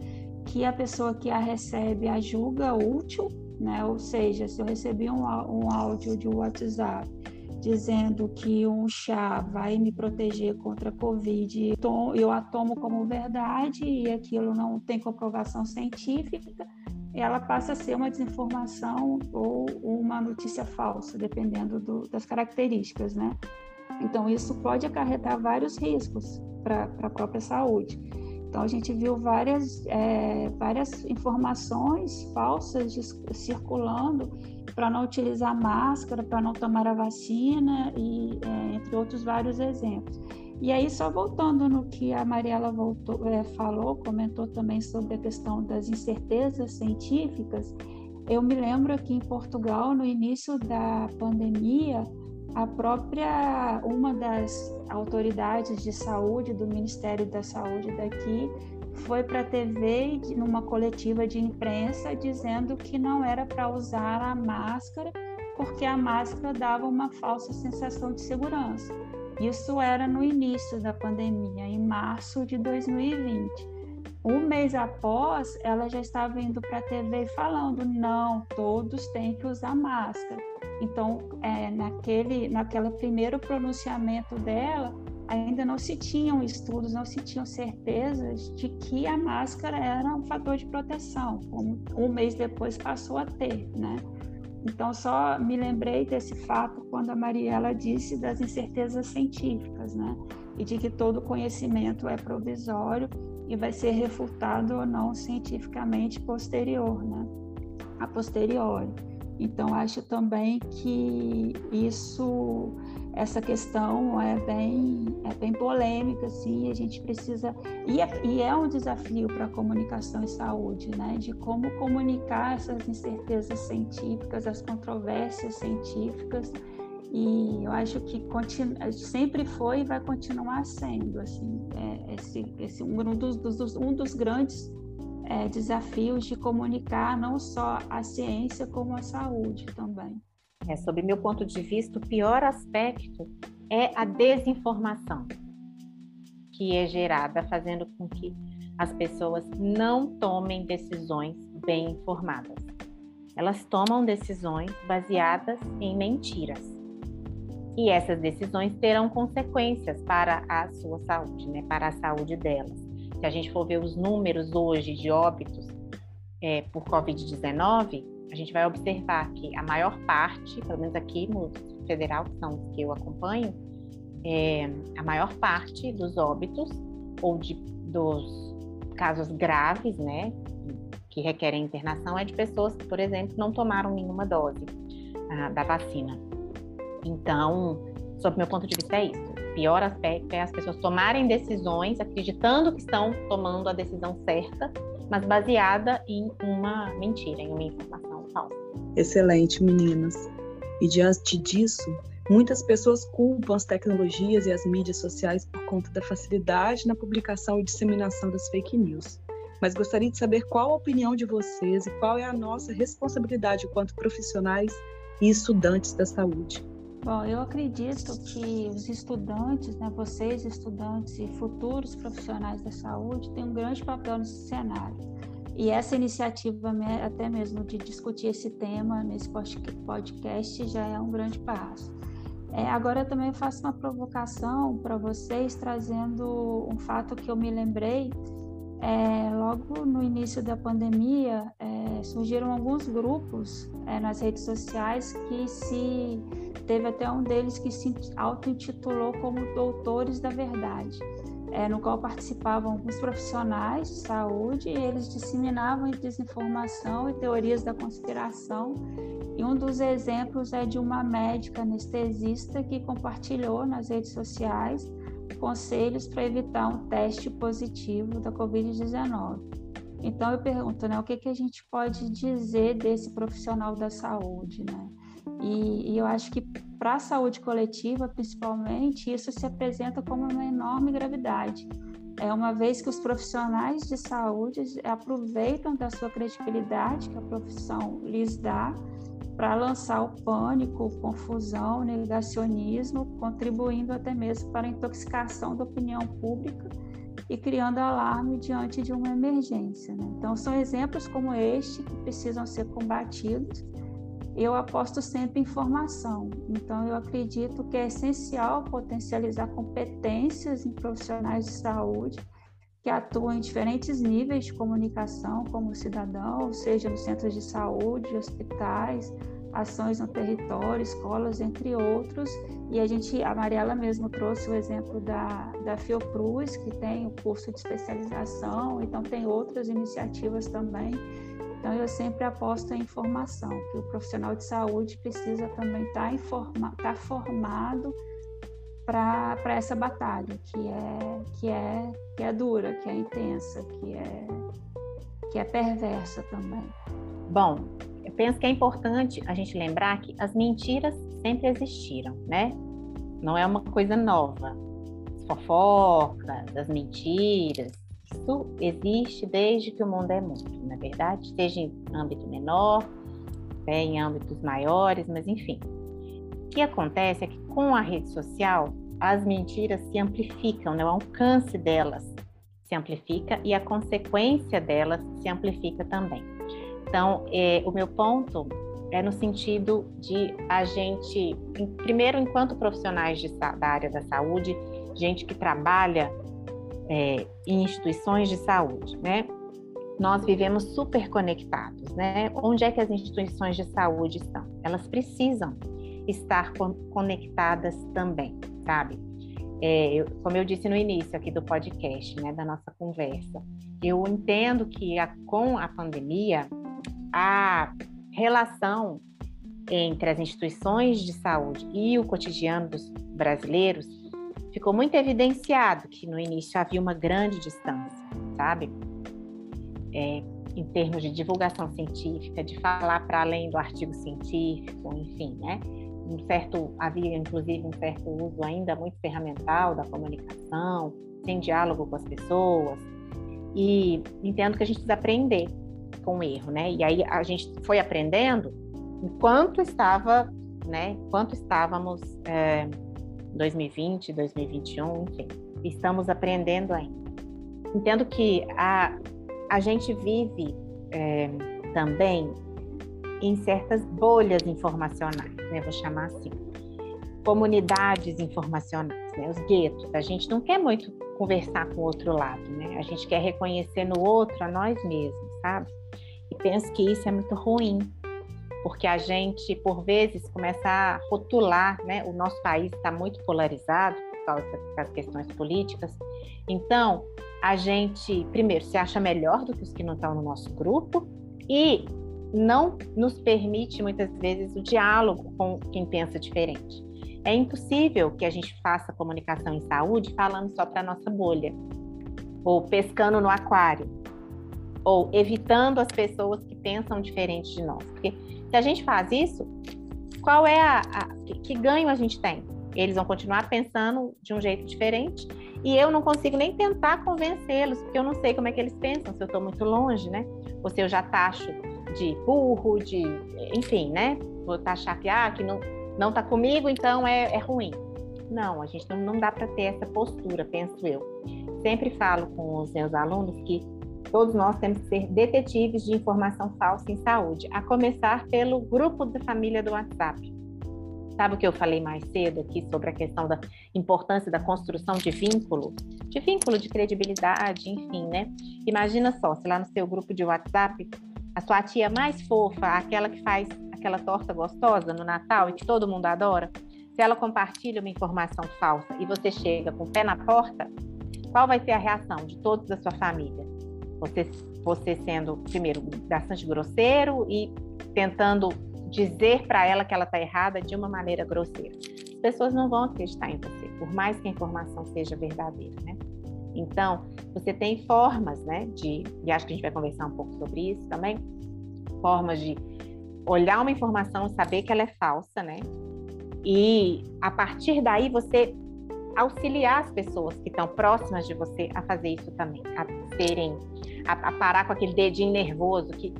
que a pessoa que a recebe a julga útil né? Ou seja, se eu recebi um, um áudio de WhatsApp dizendo que um chá vai me proteger contra a Covid, eu a tomo como verdade e aquilo não tem comprovação científica, ela passa a ser uma desinformação ou uma notícia falsa, dependendo do, das características, né? Então, isso pode acarretar vários riscos para a própria saúde. Então, a gente viu várias, é, várias informações falsas circulando para não utilizar máscara, para não tomar a vacina, e é, entre outros vários exemplos. E aí, só voltando no que a Mariela voltou, é, falou, comentou também sobre a questão das incertezas científicas, eu me lembro aqui em Portugal, no início da pandemia, a própria uma das autoridades de saúde do Ministério da Saúde daqui foi para a TV numa coletiva de imprensa dizendo que não era para usar a máscara porque a máscara dava uma falsa sensação de segurança. Isso era no início da pandemia, em março de 2020. Um mês após, ela já estava indo para a TV falando: não, todos têm que usar máscara. Então, é, naquele, naquele primeiro pronunciamento dela, ainda não se tinham estudos, não se tinham certezas de que a máscara era um fator de proteção, como um mês depois passou a ter, né? Então, só me lembrei desse fato quando a Mariela disse das incertezas científicas, né? E de que todo conhecimento é provisório e vai ser refutado ou não cientificamente posterior, né? A posteriori. Então, acho também que isso, essa questão é bem, é bem polêmica, assim, a gente precisa, e é, e é um desafio para a comunicação e saúde, né, de como comunicar essas incertezas científicas, as controvérsias científicas, e eu acho que continua, sempre foi e vai continuar sendo, assim, é, esse, esse um, dos, dos, um dos grandes é, desafios de comunicar não só a ciência, como a saúde também. É, sob meu ponto de vista, o pior aspecto é a desinformação que é gerada, fazendo com que as pessoas não tomem decisões bem informadas. Elas tomam decisões baseadas em mentiras. E essas decisões terão consequências para a sua saúde, né? para a saúde delas se a gente for ver os números hoje de óbitos é, por Covid-19, a gente vai observar que a maior parte, pelo menos aqui no federal, que são os que eu acompanho, é, a maior parte dos óbitos ou de, dos casos graves, né, que requerem internação, é de pessoas que, por exemplo, não tomaram nenhuma dose ah, da vacina. Então, sob meu ponto de vista, é isso. O pior aspecto é as pessoas tomarem decisões acreditando que estão tomando a decisão certa, mas baseada em uma mentira, em uma informação falsa. Excelente, meninas. E diante disso, muitas pessoas culpam as tecnologias e as mídias sociais por conta da facilidade na publicação e disseminação das fake news. Mas gostaria de saber qual a opinião de vocês e qual é a nossa responsabilidade enquanto profissionais e estudantes da saúde. Bom, eu acredito que os estudantes, né, vocês estudantes e futuros profissionais da saúde, têm um grande papel nesse cenário. E essa iniciativa, até mesmo de discutir esse tema nesse podcast, já é um grande passo. É, agora também faço uma provocação para vocês, trazendo um fato que eu me lembrei. É, logo no início da pandemia, é, surgiram alguns grupos é, nas redes sociais que se Teve até um deles que se auto-intitulou como Doutores da Verdade, é, no qual participavam alguns profissionais de saúde e eles disseminavam desinformação e teorias da conspiração. E um dos exemplos é de uma médica anestesista que compartilhou nas redes sociais conselhos para evitar um teste positivo da Covid-19. Então eu pergunto, né, o que, que a gente pode dizer desse profissional da saúde, né? E, e eu acho que para a saúde coletiva, principalmente, isso se apresenta como uma enorme gravidade. É uma vez que os profissionais de saúde aproveitam da sua credibilidade que a profissão lhes dá para lançar o pânico, confusão, negacionismo, contribuindo até mesmo para a intoxicação da opinião pública e criando alarme diante de uma emergência. Né? Então, são exemplos como este que precisam ser combatidos eu aposto sempre em formação. Então, eu acredito que é essencial potencializar competências em profissionais de saúde que atuam em diferentes níveis de comunicação como cidadão, seja nos centros de saúde, hospitais, ações no território, escolas, entre outros. E a gente, a Mariela mesmo trouxe o exemplo da, da Fiocruz, que tem o curso de especialização, então tem outras iniciativas também então, eu sempre aposto em formação, que o profissional de saúde precisa também estar, tá tá formado para essa batalha, que é, que, é, que é dura, que é intensa, que é, que é perversa também. Bom, eu penso que é importante a gente lembrar que as mentiras sempre existiram, né? Não é uma coisa nova. As fofocas, as mentiras, isso existe desde que o mundo é mundo, na verdade, seja em âmbito menor, é, em âmbitos maiores, mas enfim. O que acontece é que com a rede social, as mentiras se amplificam, né? o alcance delas se amplifica e a consequência delas se amplifica também. Então, é, o meu ponto é no sentido de a gente, primeiro, enquanto profissionais de, da área da saúde, gente que trabalha é, em instituições de saúde, né? Nós vivemos super conectados, né? Onde é que as instituições de saúde estão? Elas precisam estar conectadas também, sabe? É, eu, como eu disse no início aqui do podcast, né, da nossa conversa, eu entendo que a, com a pandemia a relação entre as instituições de saúde e o cotidiano dos brasileiros ficou muito evidenciado que no início havia uma grande distância, sabe? É, em termos de divulgação científica, de falar para além do artigo científico, enfim, né? Um certo, havia inclusive um certo uso ainda muito ferramental da comunicação, sem diálogo com as pessoas. E entendo que a gente precisa aprender com o erro, né? E aí a gente foi aprendendo enquanto estava, né? Enquanto estávamos é, 2020, 2021, enfim, estamos aprendendo ainda. Entendo que a, a gente vive é, também em certas bolhas informacionais, né? Vou chamar assim, comunidades informacionais, né? Os guetos. A gente não quer muito conversar com o outro lado, né? A gente quer reconhecer no outro a nós mesmos, sabe? E penso que isso é muito ruim, porque a gente, por vezes, começa a rotular, né? O nosso país está muito polarizado por causa das questões políticas. Então, a gente, primeiro, se acha melhor do que os que não estão no nosso grupo e não nos permite, muitas vezes, o diálogo com quem pensa diferente. É impossível que a gente faça comunicação em saúde falando só para a nossa bolha, ou pescando no aquário, ou evitando as pessoas que pensam diferente de nós. Porque se a gente faz isso, qual é a, a que, que ganho a gente tem? Eles vão continuar pensando de um jeito diferente e eu não consigo nem tentar convencê-los, porque eu não sei como é que eles pensam, se eu estou muito longe, né? Ou se eu já taxo de burro, de. enfim, né? Vou taxar que, ah, que não, não tá comigo, então é, é ruim. Não, a gente não, não dá para ter essa postura, penso eu. Sempre falo com os meus alunos que Todos nós temos que ser detetives de informação falsa em saúde, a começar pelo grupo da família do WhatsApp. Sabe o que eu falei mais cedo aqui sobre a questão da importância da construção de vínculo? De vínculo, de credibilidade, enfim, né? Imagina só, se lá no seu grupo de WhatsApp, a sua tia mais fofa, aquela que faz aquela torta gostosa no Natal e que todo mundo adora, se ela compartilha uma informação falsa e você chega com o pé na porta, qual vai ser a reação de todos da sua família? Você, você sendo, primeiro, bastante grosseiro e tentando dizer para ela que ela está errada de uma maneira grosseira. As pessoas não vão acreditar em você, por mais que a informação seja verdadeira, né? Então, você tem formas, né, de, e acho que a gente vai conversar um pouco sobre isso também, formas de olhar uma informação saber que ela é falsa, né? E a partir daí você auxiliar as pessoas que estão próximas de você a fazer isso também, a serem, a, a, parar com aquele dedinho nervoso que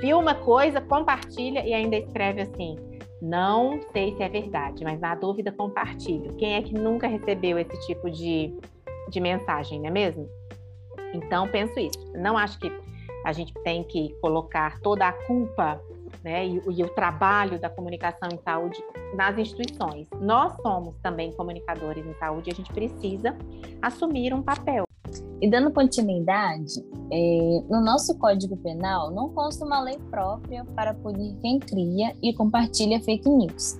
viu uma coisa, compartilha e ainda escreve assim: não sei se é verdade, mas na dúvida compartilho. Quem é que nunca recebeu esse tipo de, de mensagem, não é mesmo? Então penso isso. Não acho que a gente tem que colocar toda a culpa né, e, e, o trabalho da comunicação em saúde nas instituições. Nós somos também comunicadores em saúde e a gente precisa assumir um papel. E dando continuidade, é, no nosso Código Penal não consta uma lei própria para punir quem cria e compartilha fake news.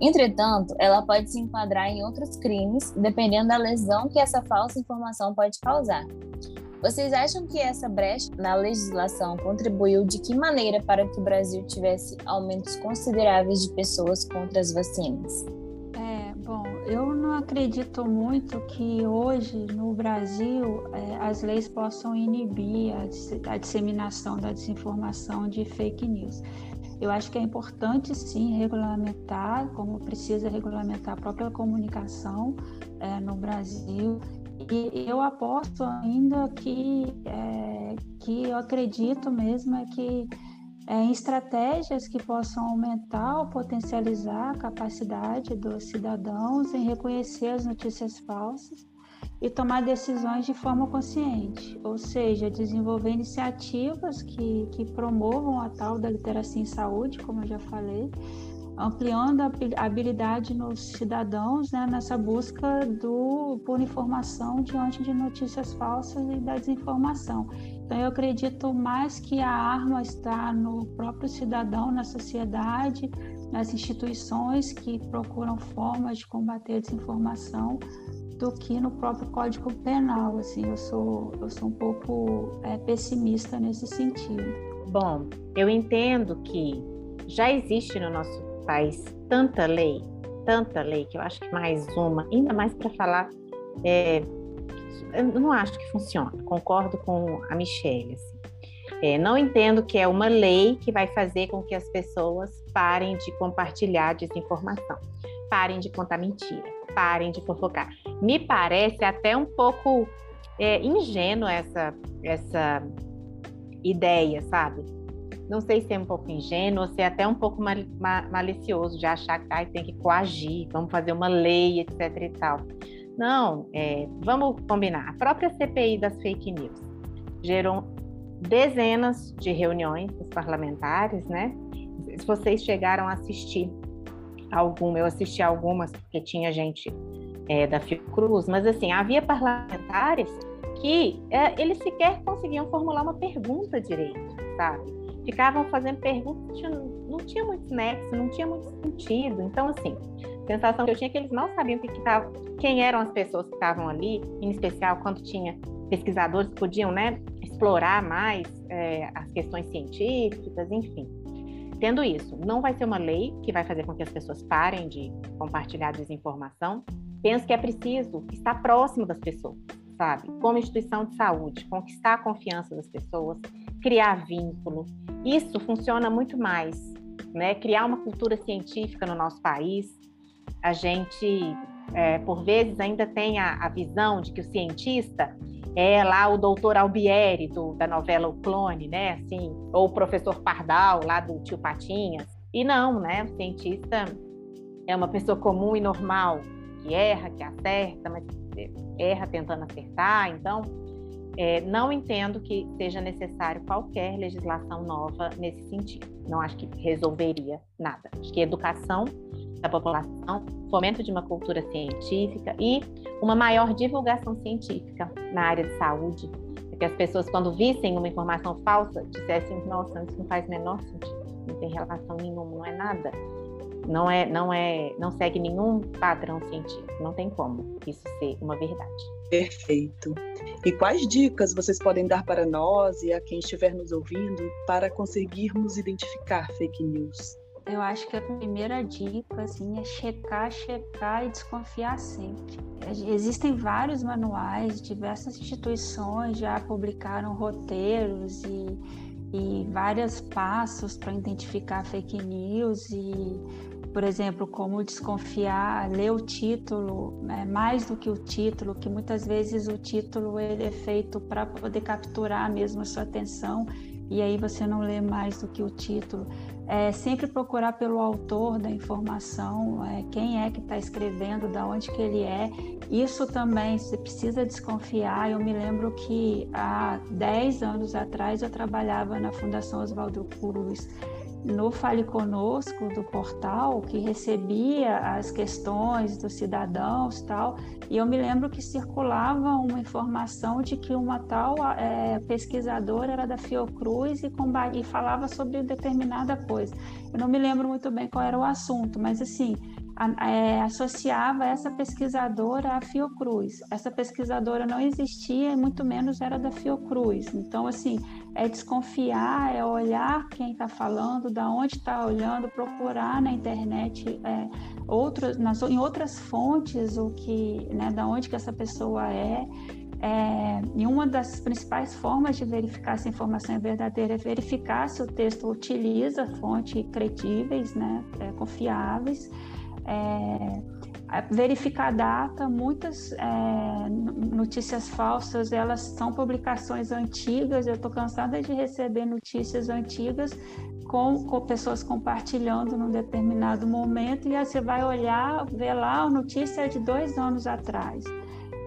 Entretanto, ela pode se enquadrar em outros crimes, dependendo da lesão que essa falsa informação pode causar. Vocês acham que essa brecha na legislação contribuiu de que maneira para que o Brasil tivesse aumentos consideráveis de pessoas contra as vacinas? Bom, eu não acredito muito que hoje no Brasil é, as leis possam inibir a, disseminação da desinformação de fake news. Eu acho que é importante sim regulamentar, como precisa regulamentar a própria comunicação é, no Brasil e eu aposto ainda que, é, que eu acredito mesmo é que em estratégias que possam aumentar ou potencializar a capacidade dos cidadãos em reconhecer as notícias falsas e tomar decisões de forma consciente, ou seja, desenvolver iniciativas que, que promovam a tal da literacia em saúde, como eu já falei, ampliando a habilidade nos cidadãos né, nessa busca do, por informação diante de notícias falsas e da desinformação. Então, eu acredito mais que a arma está no próprio cidadão, na sociedade, nas instituições que procuram formas de combater a desinformação do que no próprio Código Penal. Assim, eu sou, eu sou um pouco é, pessimista nesse sentido. Bom, eu entendo que já existe no nosso faz tanta lei, tanta lei, que eu acho que mais uma, ainda mais para falar, é, eu não acho que funciona, concordo com a Michelle. Assim. É, não entendo que é uma lei que vai fazer com que as pessoas parem de compartilhar desinformação, parem de contar mentira, parem de fofocar. Me parece até um pouco é, ingênuo essa, essa ideia, sabe? Não sei se é um pouco ingênuo, se é até um pouco mal, mal, malicioso de achar que ah, tem que coagir, vamos fazer uma lei, etc e tal. Não, é, vamos combinar. A própria CPI das fake news gerou dezenas de reuniões dos parlamentares, né? Se vocês chegaram a assistir alguma, eu assisti algumas porque tinha gente é, da Fiocruz, mas assim, havia parlamentares que é, eles sequer conseguiam formular uma pergunta direito, sabe? Ficavam fazendo perguntas, não tinha muito nexo, não tinha muito sentido. Então, assim, a sensação que eu tinha é que eles não sabiam que que tava, quem eram as pessoas que estavam ali, em especial quando tinha pesquisadores que podiam né, explorar mais é, as questões científicas, enfim. Tendo isso, não vai ser uma lei que vai fazer com que as pessoas parem de compartilhar desinformação. Penso que é preciso estar próximo das pessoas, sabe? Como instituição de saúde, conquistar a confiança das pessoas, criar vínculo. Isso funciona muito mais, né? Criar uma cultura científica no nosso país. A gente, é, por vezes, ainda tem a, a visão de que o cientista é lá o doutor Albieri, do, da novela O Clone, né? Assim, ou o professor Pardal, lá do Tio Patinhas. E não, né? O cientista é uma pessoa comum e normal, que erra, que acerta, mas erra tentando acertar. Então, é, não entendo que seja necessário qualquer legislação nova nesse sentido. Não acho que resolveria nada. Acho que educação da população, fomento de uma cultura científica e uma maior divulgação científica na área de saúde, que as pessoas, quando vissem uma informação falsa, dissessem: nossa, isso não faz menor sentido, não tem relação nenhuma, não é nada não é, não é, não segue nenhum padrão científico. Não tem como isso ser uma verdade. Perfeito. E quais dicas vocês podem dar para nós e a quem estiver nos ouvindo para conseguirmos identificar fake news? Eu acho que a primeira dica assim, é checar, checar e desconfiar sempre. Existem vários manuais, diversas instituições já publicaram roteiros e, e vários passos para identificar fake news e por exemplo, como desconfiar, ler o título, né, mais do que o título, que muitas vezes o título ele é feito para poder capturar mesmo a sua atenção e aí você não lê mais do que o título. É sempre procurar pelo autor da informação, é, quem é que está escrevendo, da onde que ele é. Isso também você precisa desconfiar. Eu me lembro que há 10 anos atrás eu trabalhava na Fundação Oswaldo Cruz no Fale Conosco do portal, que recebia as questões dos cidadãos tal, e eu me lembro que circulava uma informação de que uma tal é, pesquisadora era da Fiocruz e, e falava sobre determinada coisa. Eu não me lembro muito bem qual era o assunto, mas assim, é, associava essa pesquisadora à Fiocruz. Essa pesquisadora não existia e muito menos era da Fiocruz. Então, assim, é desconfiar, é olhar quem está falando, da onde está olhando, procurar na internet é, outros, nas, em outras fontes o que, né, da onde que essa pessoa é. É, e uma das principais formas de verificar se a informação é verdadeira é verificar se o texto utiliza fontes credíveis, né, é, confiáveis é, verificar a data, muitas é, notícias falsas, elas são publicações antigas, eu estou cansada de receber notícias antigas com, com, pessoas compartilhando num determinado momento, e aí você vai olhar, ver lá a notícia de dois anos atrás.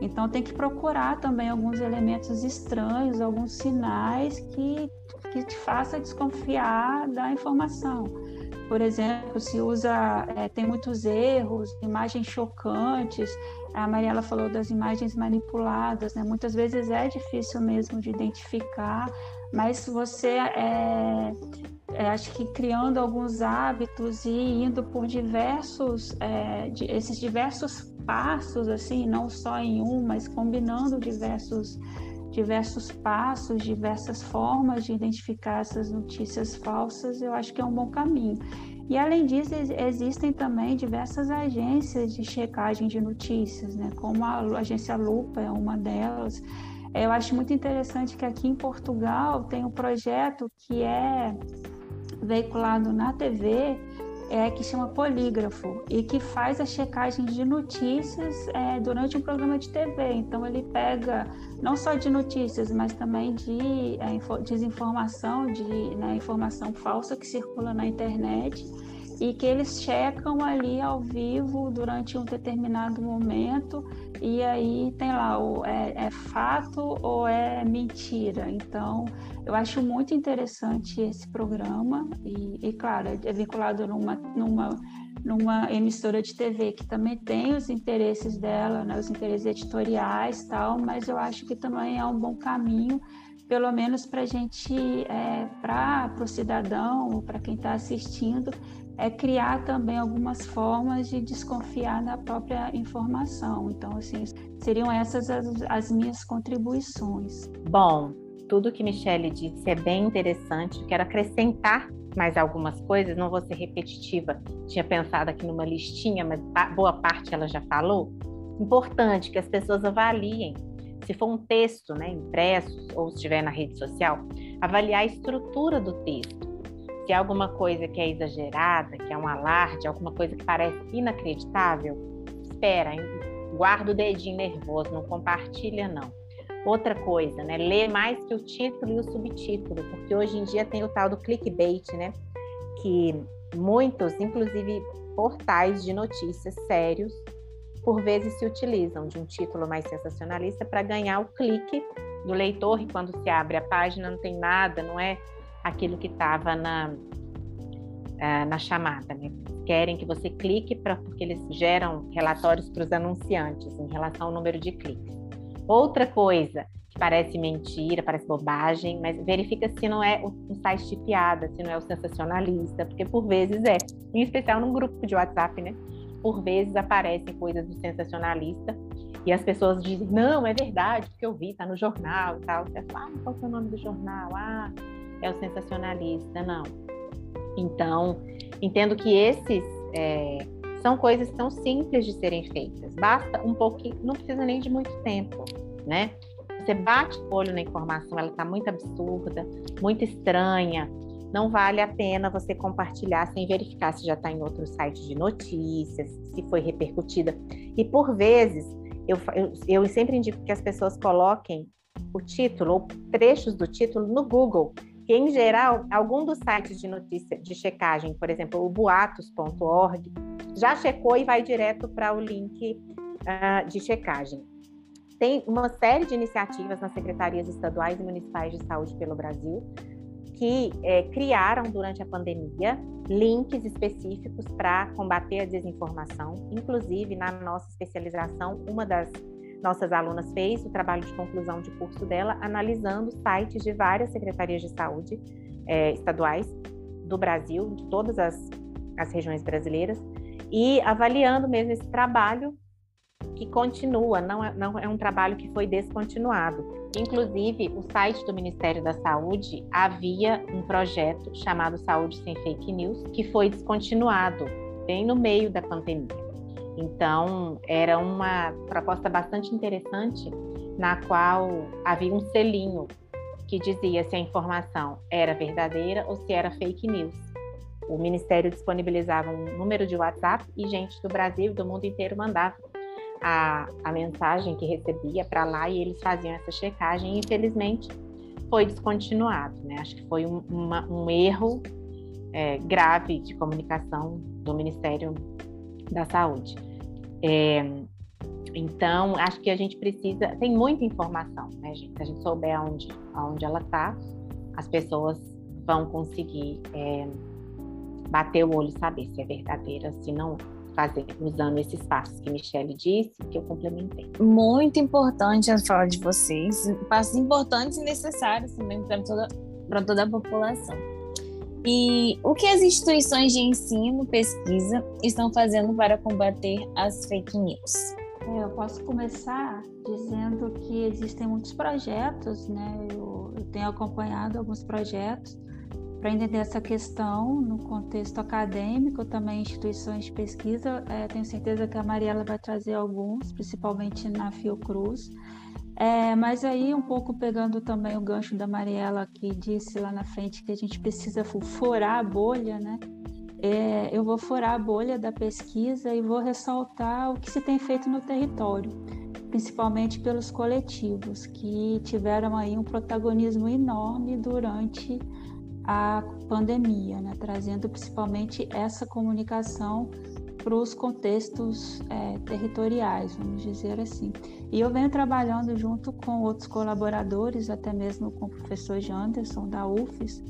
Então tem que procurar também alguns elementos estranhos, alguns sinais que, que te faça desconfiar da informação. Por exemplo, se usa, é, tem muitos erros, imagens chocantes. A Mariela falou das imagens manipuladas, né? Muitas vezes é difícil mesmo de identificar, mas você é, é, acho que criando alguns hábitos e indo por diversos, é, de, esses diversos passos, assim, não só em um, mas combinando diversos diversos passos, diversas formas de identificar essas notícias falsas, eu acho que é um bom caminho. E além disso, existem também diversas agências de checagem de notícias, né? como a agência Lupa é uma delas. Eu acho muito interessante que aqui em Portugal tem um projeto que é veiculado na TV, é, que chama Polígrafo e que faz a checagem de notícias é, durante um programa de TV. Então ele pega não só de notícias, mas também de é, desinformação, de né, informação falsa que circula na internet e que eles checam ali ao vivo durante um determinado momento e aí tem lá o é, é fato ou é mentira. Então eu acho muito interessante esse programa e, e claro, é vinculado numa, numa, numa emissora de TV que também tem os interesses dela, né, os interesses editoriais tal, mas eu acho que também é um bom caminho pelo menos para a gente, é, para o cidadão, para quem está assistindo, é criar também algumas formas de desconfiar na própria informação. Então, assim, seriam essas as, as minhas contribuições. Bom, tudo que Michele disse é bem interessante. Quero acrescentar mais algumas coisas, não vou ser repetitiva. Tinha pensado aqui numa listinha, mas boa parte ela já falou. Importante que as pessoas avaliem. Se for um texto, né, impresso ou se estiver na rede social, avaliar a estrutura do texto se é alguma coisa que é exagerada, que é um alarde, alguma coisa que parece inacreditável, espera, guarda o dedinho nervoso, não compartilha não. Outra coisa, né? Lê mais que o título e o subtítulo, porque hoje em dia tem o tal do clickbait, né? Que muitos, inclusive portais de notícias sérios, por vezes se utilizam de um título mais sensacionalista para ganhar o clique do leitor e quando se abre a página não tem nada, não é aquilo que estava na, uh, na chamada. Né? Querem que você clique pra, porque eles geram relatórios para os anunciantes em relação ao número de cliques. Outra coisa que parece mentira, parece bobagem, mas verifica se não é um site de piada, se não é o sensacionalista, porque por vezes é, em especial num grupo de WhatsApp, né? Por vezes aparecem coisas do sensacionalista e as pessoas dizem, não, é verdade, porque eu vi, tá no jornal e tal. Você fala, ah, qual é o nome do jornal? Ah, é o sensacionalista, não. Então, entendo que esses é, são coisas tão simples de serem feitas. Basta um pouquinho, não precisa nem de muito tempo, né? Você bate o olho na informação, ela está muito absurda, muito estranha. Não vale a pena você compartilhar sem verificar se já está em outro site de notícias, se foi repercutida. E por vezes, eu, eu, eu sempre indico que as pessoas coloquem o título ou trechos do título no Google que, em geral, algum dos sites de notícia de checagem, por exemplo, o boatos.org, já checou e vai direto para o link uh, de checagem. Tem uma série de iniciativas nas secretarias estaduais e municipais de saúde pelo Brasil que é, criaram durante a pandemia links específicos para combater a desinformação. Inclusive, na nossa especialização, uma das nossas alunas fez o trabalho de conclusão de curso dela, analisando sites de várias secretarias de saúde é, estaduais do Brasil, de todas as, as regiões brasileiras, e avaliando mesmo esse trabalho que continua, não é, não é um trabalho que foi descontinuado. Inclusive, o site do Ministério da Saúde havia um projeto chamado Saúde Sem Fake News, que foi descontinuado bem no meio da pandemia. Então, era uma proposta bastante interessante, na qual havia um selinho que dizia se a informação era verdadeira ou se era fake news. O Ministério disponibilizava um número de WhatsApp e gente do Brasil do mundo inteiro mandava a, a mensagem que recebia para lá e eles faziam essa checagem. E, infelizmente, foi descontinuado. Né? Acho que foi um, uma, um erro é, grave de comunicação do Ministério da Saúde. É, então, acho que a gente precisa. Tem muita informação, né, gente? Se a gente souber aonde, aonde ela está, as pessoas vão conseguir é, bater o olho e saber se é verdadeira, se não fazer, usando esses passos que Michelle disse, que eu complementei. Muito importante a fala de vocês, passos importantes e necessários também para toda, para toda a população. E o que as instituições de ensino, pesquisa, estão fazendo para combater as fake news? É, eu posso começar dizendo que existem muitos projetos, né? Eu, eu tenho acompanhado alguns projetos para entender essa questão no contexto acadêmico, também instituições de pesquisa. É, tenho certeza que a Mariela vai trazer alguns, principalmente na Fiocruz. É, mas aí, um pouco pegando também o gancho da Mariela, que disse lá na frente que a gente precisa furar a bolha, né? É, eu vou furar a bolha da pesquisa e vou ressaltar o que se tem feito no território, principalmente pelos coletivos, que tiveram aí um protagonismo enorme durante a pandemia, né? trazendo principalmente essa comunicação para os contextos é, territoriais, vamos dizer assim. E eu venho trabalhando junto com outros colaboradores, até mesmo com o professor Janderson da UFES,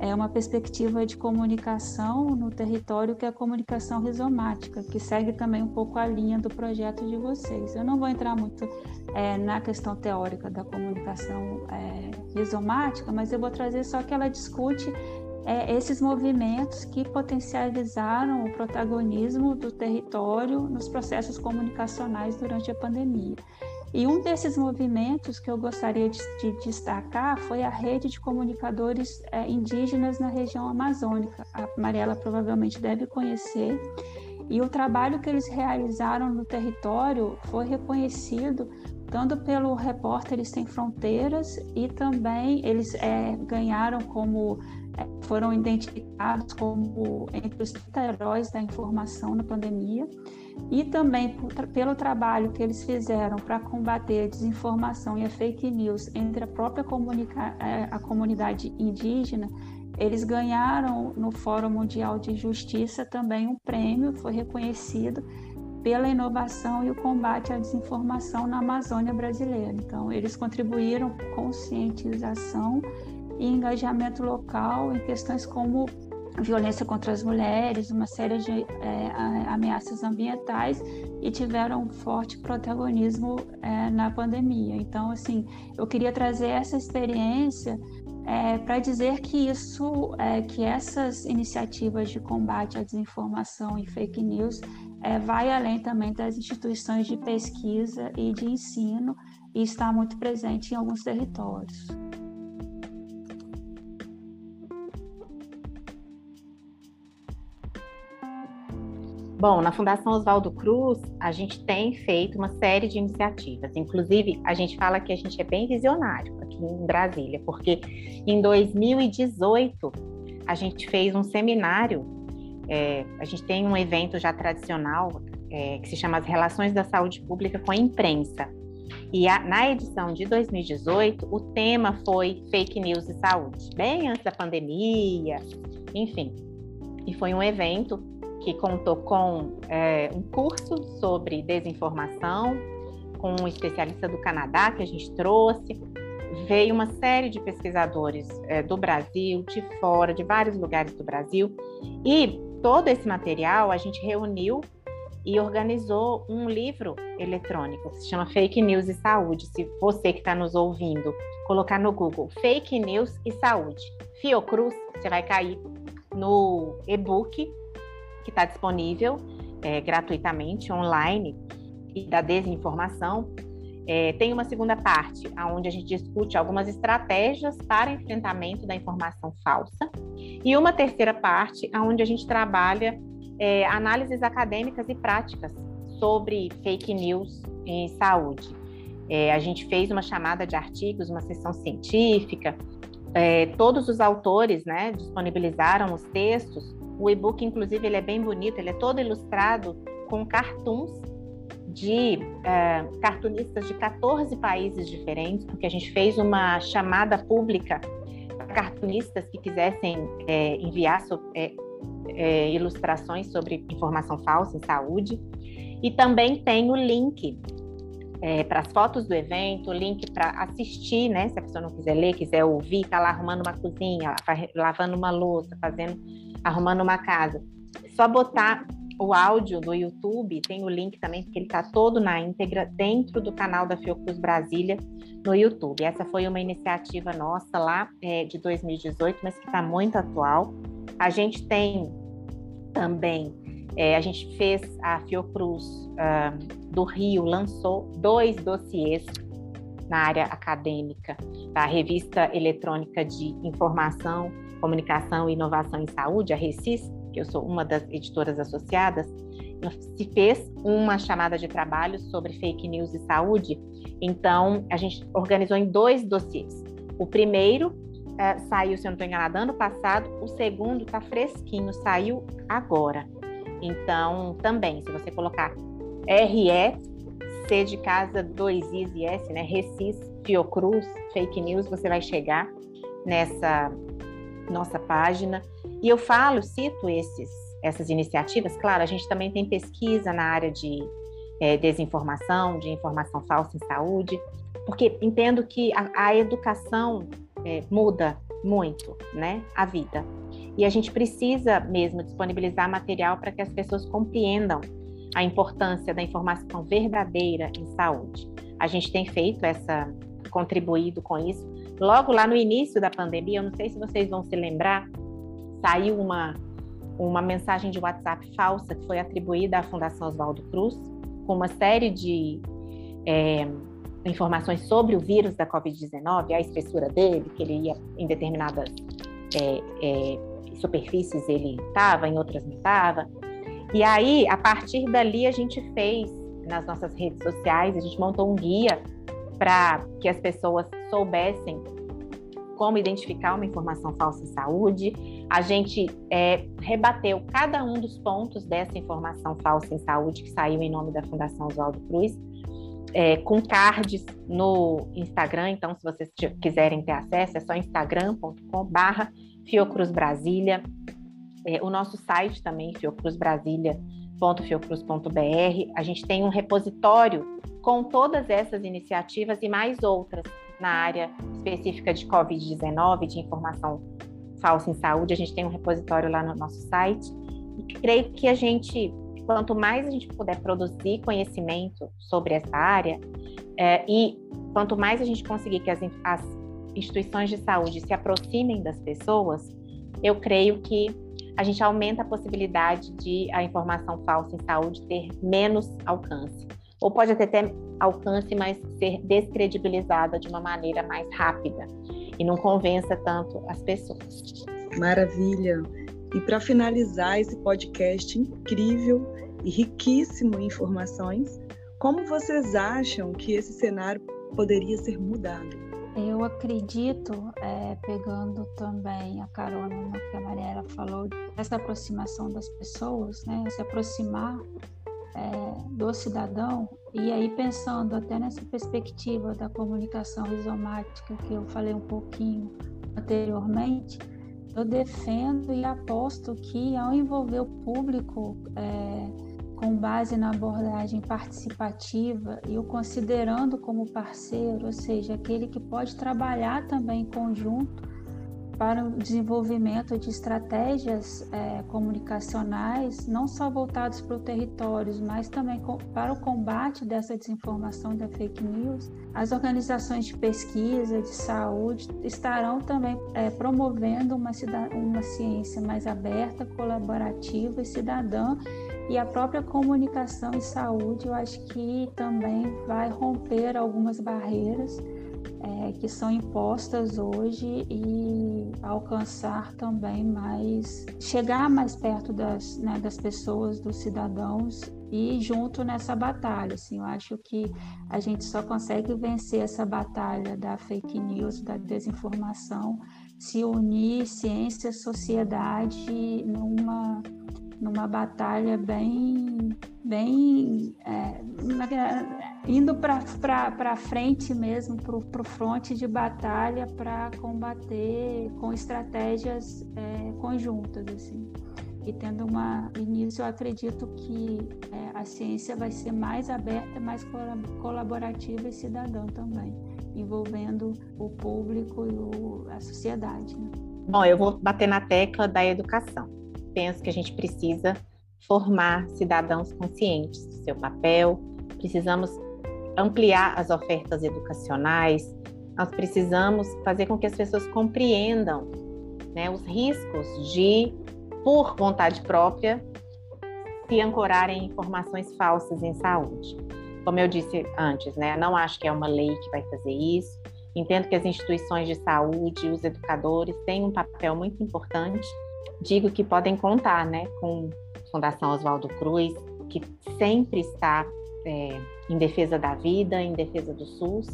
é uma perspectiva de comunicação no território que é a comunicação rizomática, que segue também um pouco a linha do projeto de vocês. Eu não vou entrar muito é, na questão teórica da comunicação é, rizomática, mas eu vou trazer só que ela discute é, esses movimentos que potencializaram o protagonismo do território nos processos comunicacionais durante a pandemia. E um desses movimentos que eu gostaria de, de destacar foi a rede de comunicadores é, indígenas na região amazônica. A Mariela provavelmente deve conhecer. E o trabalho que eles realizaram no território foi reconhecido tanto pelo Repórteres Sem Fronteiras e também eles é, ganharam como é, foram identificados como entre os 30 heróis da informação na pandemia e também pelo trabalho que eles fizeram para combater a desinformação e a fake news entre a própria é, a comunidade indígena, eles ganharam no Fórum Mundial de Justiça também um prêmio, foi reconhecido pela inovação e o combate à desinformação na Amazônia brasileira. Então, eles contribuíram com conscientização e engajamento local em questões como violência contra as mulheres, uma série de é, ameaças ambientais e tiveram um forte protagonismo é, na pandemia. Então, assim, eu queria trazer essa experiência é, para dizer que isso, é, que essas iniciativas de combate à desinformação e fake news é, vai além também das instituições de pesquisa e de ensino e está muito presente em alguns territórios. Bom, na Fundação Oswaldo Cruz, a gente tem feito uma série de iniciativas. Inclusive, a gente fala que a gente é bem visionário aqui em Brasília, porque em 2018 a gente fez um seminário. É, a gente tem um evento já tradicional é, que se chama As Relações da Saúde Pública com a Imprensa. E a, na edição de 2018, o tema foi Fake News e Saúde, bem antes da pandemia, enfim. E foi um evento que contou com é, um curso sobre desinformação, com um especialista do Canadá que a gente trouxe. Veio uma série de pesquisadores é, do Brasil, de fora, de vários lugares do Brasil. E todo esse material a gente reuniu e organizou um livro eletrônico que se chama Fake News e Saúde. Se você que está nos ouvindo colocar no Google Fake News e Saúde, Fiocruz, você vai cair no e-book que está disponível é, gratuitamente online e da desinformação. É, tem uma segunda parte, onde a gente discute algumas estratégias para enfrentamento da informação falsa, e uma terceira parte, onde a gente trabalha é, análises acadêmicas e práticas sobre fake news em saúde. É, a gente fez uma chamada de artigos, uma sessão científica, é, todos os autores né, disponibilizaram os textos. O e-book, inclusive, ele é bem bonito, ele é todo ilustrado com cartoons de é, cartunistas de 14 países diferentes, porque a gente fez uma chamada pública para cartunistas que quisessem é, enviar so, é, é, ilustrações sobre informação falsa em saúde. E também tem o link é, para as fotos do evento, link para assistir, né? Se a pessoa não quiser ler, quiser ouvir, está lá arrumando uma cozinha, lavando uma louça, fazendo arrumando uma casa. Só botar o áudio do YouTube, tem o link também, porque ele está todo na íntegra dentro do canal da Fiocruz Brasília no YouTube. Essa foi uma iniciativa nossa lá é, de 2018, mas que está muito atual. A gente tem também, é, a gente fez a Fiocruz uh, do Rio, lançou dois dossiês na área acadêmica, a revista eletrônica de informação Comunicação e Inovação em Saúde, a RECIS, que eu sou uma das editoras associadas, se fez uma chamada de trabalho sobre fake news e saúde. Então, a gente organizou em dois dossiês. O primeiro é, saiu, se eu não estou enganada, ano passado. O segundo está fresquinho, saiu agora. Então, também, se você colocar RE, C de casa, 2 Is e S, né? Recis, Fiocruz, Fake News, você vai chegar nessa nossa página. E eu falo, cito esses, essas iniciativas. Claro, a gente também tem pesquisa na área de é, desinformação, de informação falsa em saúde, porque entendo que a, a educação é, muda muito, né, a vida. E a gente precisa mesmo disponibilizar material para que as pessoas compreendam a importância da informação verdadeira em saúde. A gente tem feito essa, contribuído com isso. Logo lá no início da pandemia, eu não sei se vocês vão se lembrar, saiu uma, uma mensagem de WhatsApp falsa que foi atribuída à Fundação Oswaldo Cruz, com uma série de é, informações sobre o vírus da Covid-19, a espessura dele, que ele ia em determinadas é, é, superfícies ele estava, em outras não estava. E aí, a partir dali, a gente fez nas nossas redes sociais, a gente montou um guia para que as pessoas soubessem como identificar uma informação falsa em saúde. A gente é, rebateu cada um dos pontos dessa informação falsa em saúde que saiu em nome da Fundação Oswaldo Cruz, é, com cards no Instagram. Então, se vocês quiserem ter acesso, é só instagram.com/barra Fiocruz Brasília. É, o nosso site também, fiocruzbrasilia.fiocruz.br. A gente tem um repositório com todas essas iniciativas e mais outras na área específica de Covid-19, de informação falsa em saúde. A gente tem um repositório lá no nosso site. E creio que a gente, quanto mais a gente puder produzir conhecimento sobre essa área, é, e quanto mais a gente conseguir que as, as instituições de saúde se aproximem das pessoas, eu creio que a gente aumenta a possibilidade de a informação falsa em saúde ter menos alcance. Ou pode até ter alcance, mas ser descredibilizada de uma maneira mais rápida e não convença tanto as pessoas. Maravilha! E para finalizar esse podcast incrível e riquíssimo em informações, como vocês acham que esse cenário poderia ser mudado? Eu acredito, é, pegando também a carona no que a Mariela falou, essa aproximação das pessoas, né, se aproximar é, do cidadão, e aí pensando até nessa perspectiva da comunicação rizomática que eu falei um pouquinho anteriormente, eu defendo e aposto que ao envolver o público é, com base na abordagem participativa e o considerando como parceiro, ou seja, aquele que pode trabalhar também em conjunto para o desenvolvimento de estratégias é, comunicacionais, não só voltadas para o território, mas também com, para o combate dessa desinformação da fake news, as organizações de pesquisa, de saúde, estarão também é, promovendo uma, uma ciência mais aberta, colaborativa e cidadã. E a própria comunicação e saúde, eu acho que também vai romper algumas barreiras é, que são impostas hoje e alcançar também mais, chegar mais perto das, né, das pessoas, dos cidadãos e junto nessa batalha. Assim, eu acho que a gente só consegue vencer essa batalha da fake news, da desinformação, se unir ciência, sociedade numa numa batalha bem, bem é, indo para frente mesmo, para o fronte de batalha para combater com estratégias é, conjuntas. Assim. E tendo uma início, eu acredito que é, a ciência vai ser mais aberta, mais colaborativa e cidadã também, envolvendo o público e o, a sociedade. Né? Bom, eu vou bater na tecla da educação penso que a gente precisa formar cidadãos conscientes do seu papel, precisamos ampliar as ofertas educacionais, nós precisamos fazer com que as pessoas compreendam né, os riscos de, por vontade própria, se ancorarem em informações falsas em saúde. Como eu disse antes, né, não acho que é uma lei que vai fazer isso. Entendo que as instituições de saúde, os educadores têm um papel muito importante digo que podem contar né, com Fundação Oswaldo Cruz, que sempre está é, em defesa da vida, em defesa do SUS,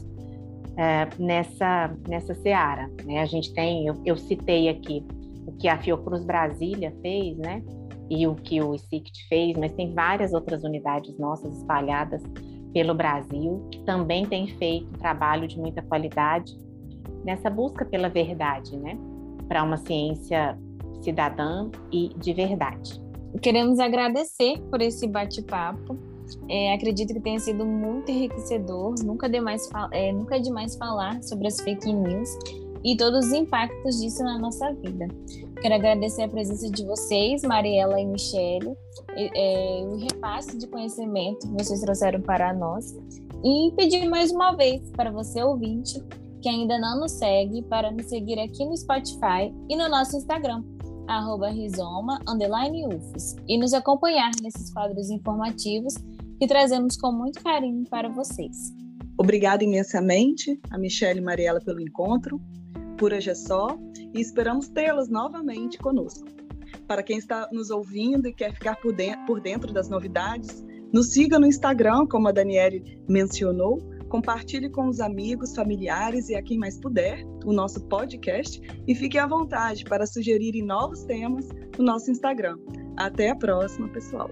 é, nessa, nessa seara. Né? A gente tem, eu, eu, citei aqui o que a Fiocruz Brasília fez, né? E o que o ICICT fez, mas tem várias outras unidades nossas espalhadas pelo Brasil, que também têm feito trabalho de muita qualidade nessa busca pela verdade, né? Para uma ciência cidadã e de verdade. Queremos agradecer por esse bate-papo. É, acredito que tenha sido muito enriquecedor. Nunca, demais, é, nunca é demais falar sobre as fake news. e todos os impactos disso na nossa vida. Quero agradecer a presença de vocês, Mariela e Michele, é, o repasse de conhecimento que vocês trouxeram para nós e pedir mais uma vez para você ouvinte que ainda não nos segue para nos seguir aqui no Spotify e no nosso Instagram, arroba rizoma, ufos, e nos acompanhar nesses quadros informativos que trazemos com muito carinho para vocês. Obrigada imensamente a Michelle e Mariela pelo encontro. Por hoje é só e esperamos tê-las novamente conosco. Para quem está nos ouvindo e quer ficar por dentro das novidades, nos siga no Instagram, como a Daniele mencionou, compartilhe com os amigos, familiares e a quem mais puder o nosso podcast e fique à vontade para sugerirem novos temas no nosso Instagram. Até a próxima, pessoal!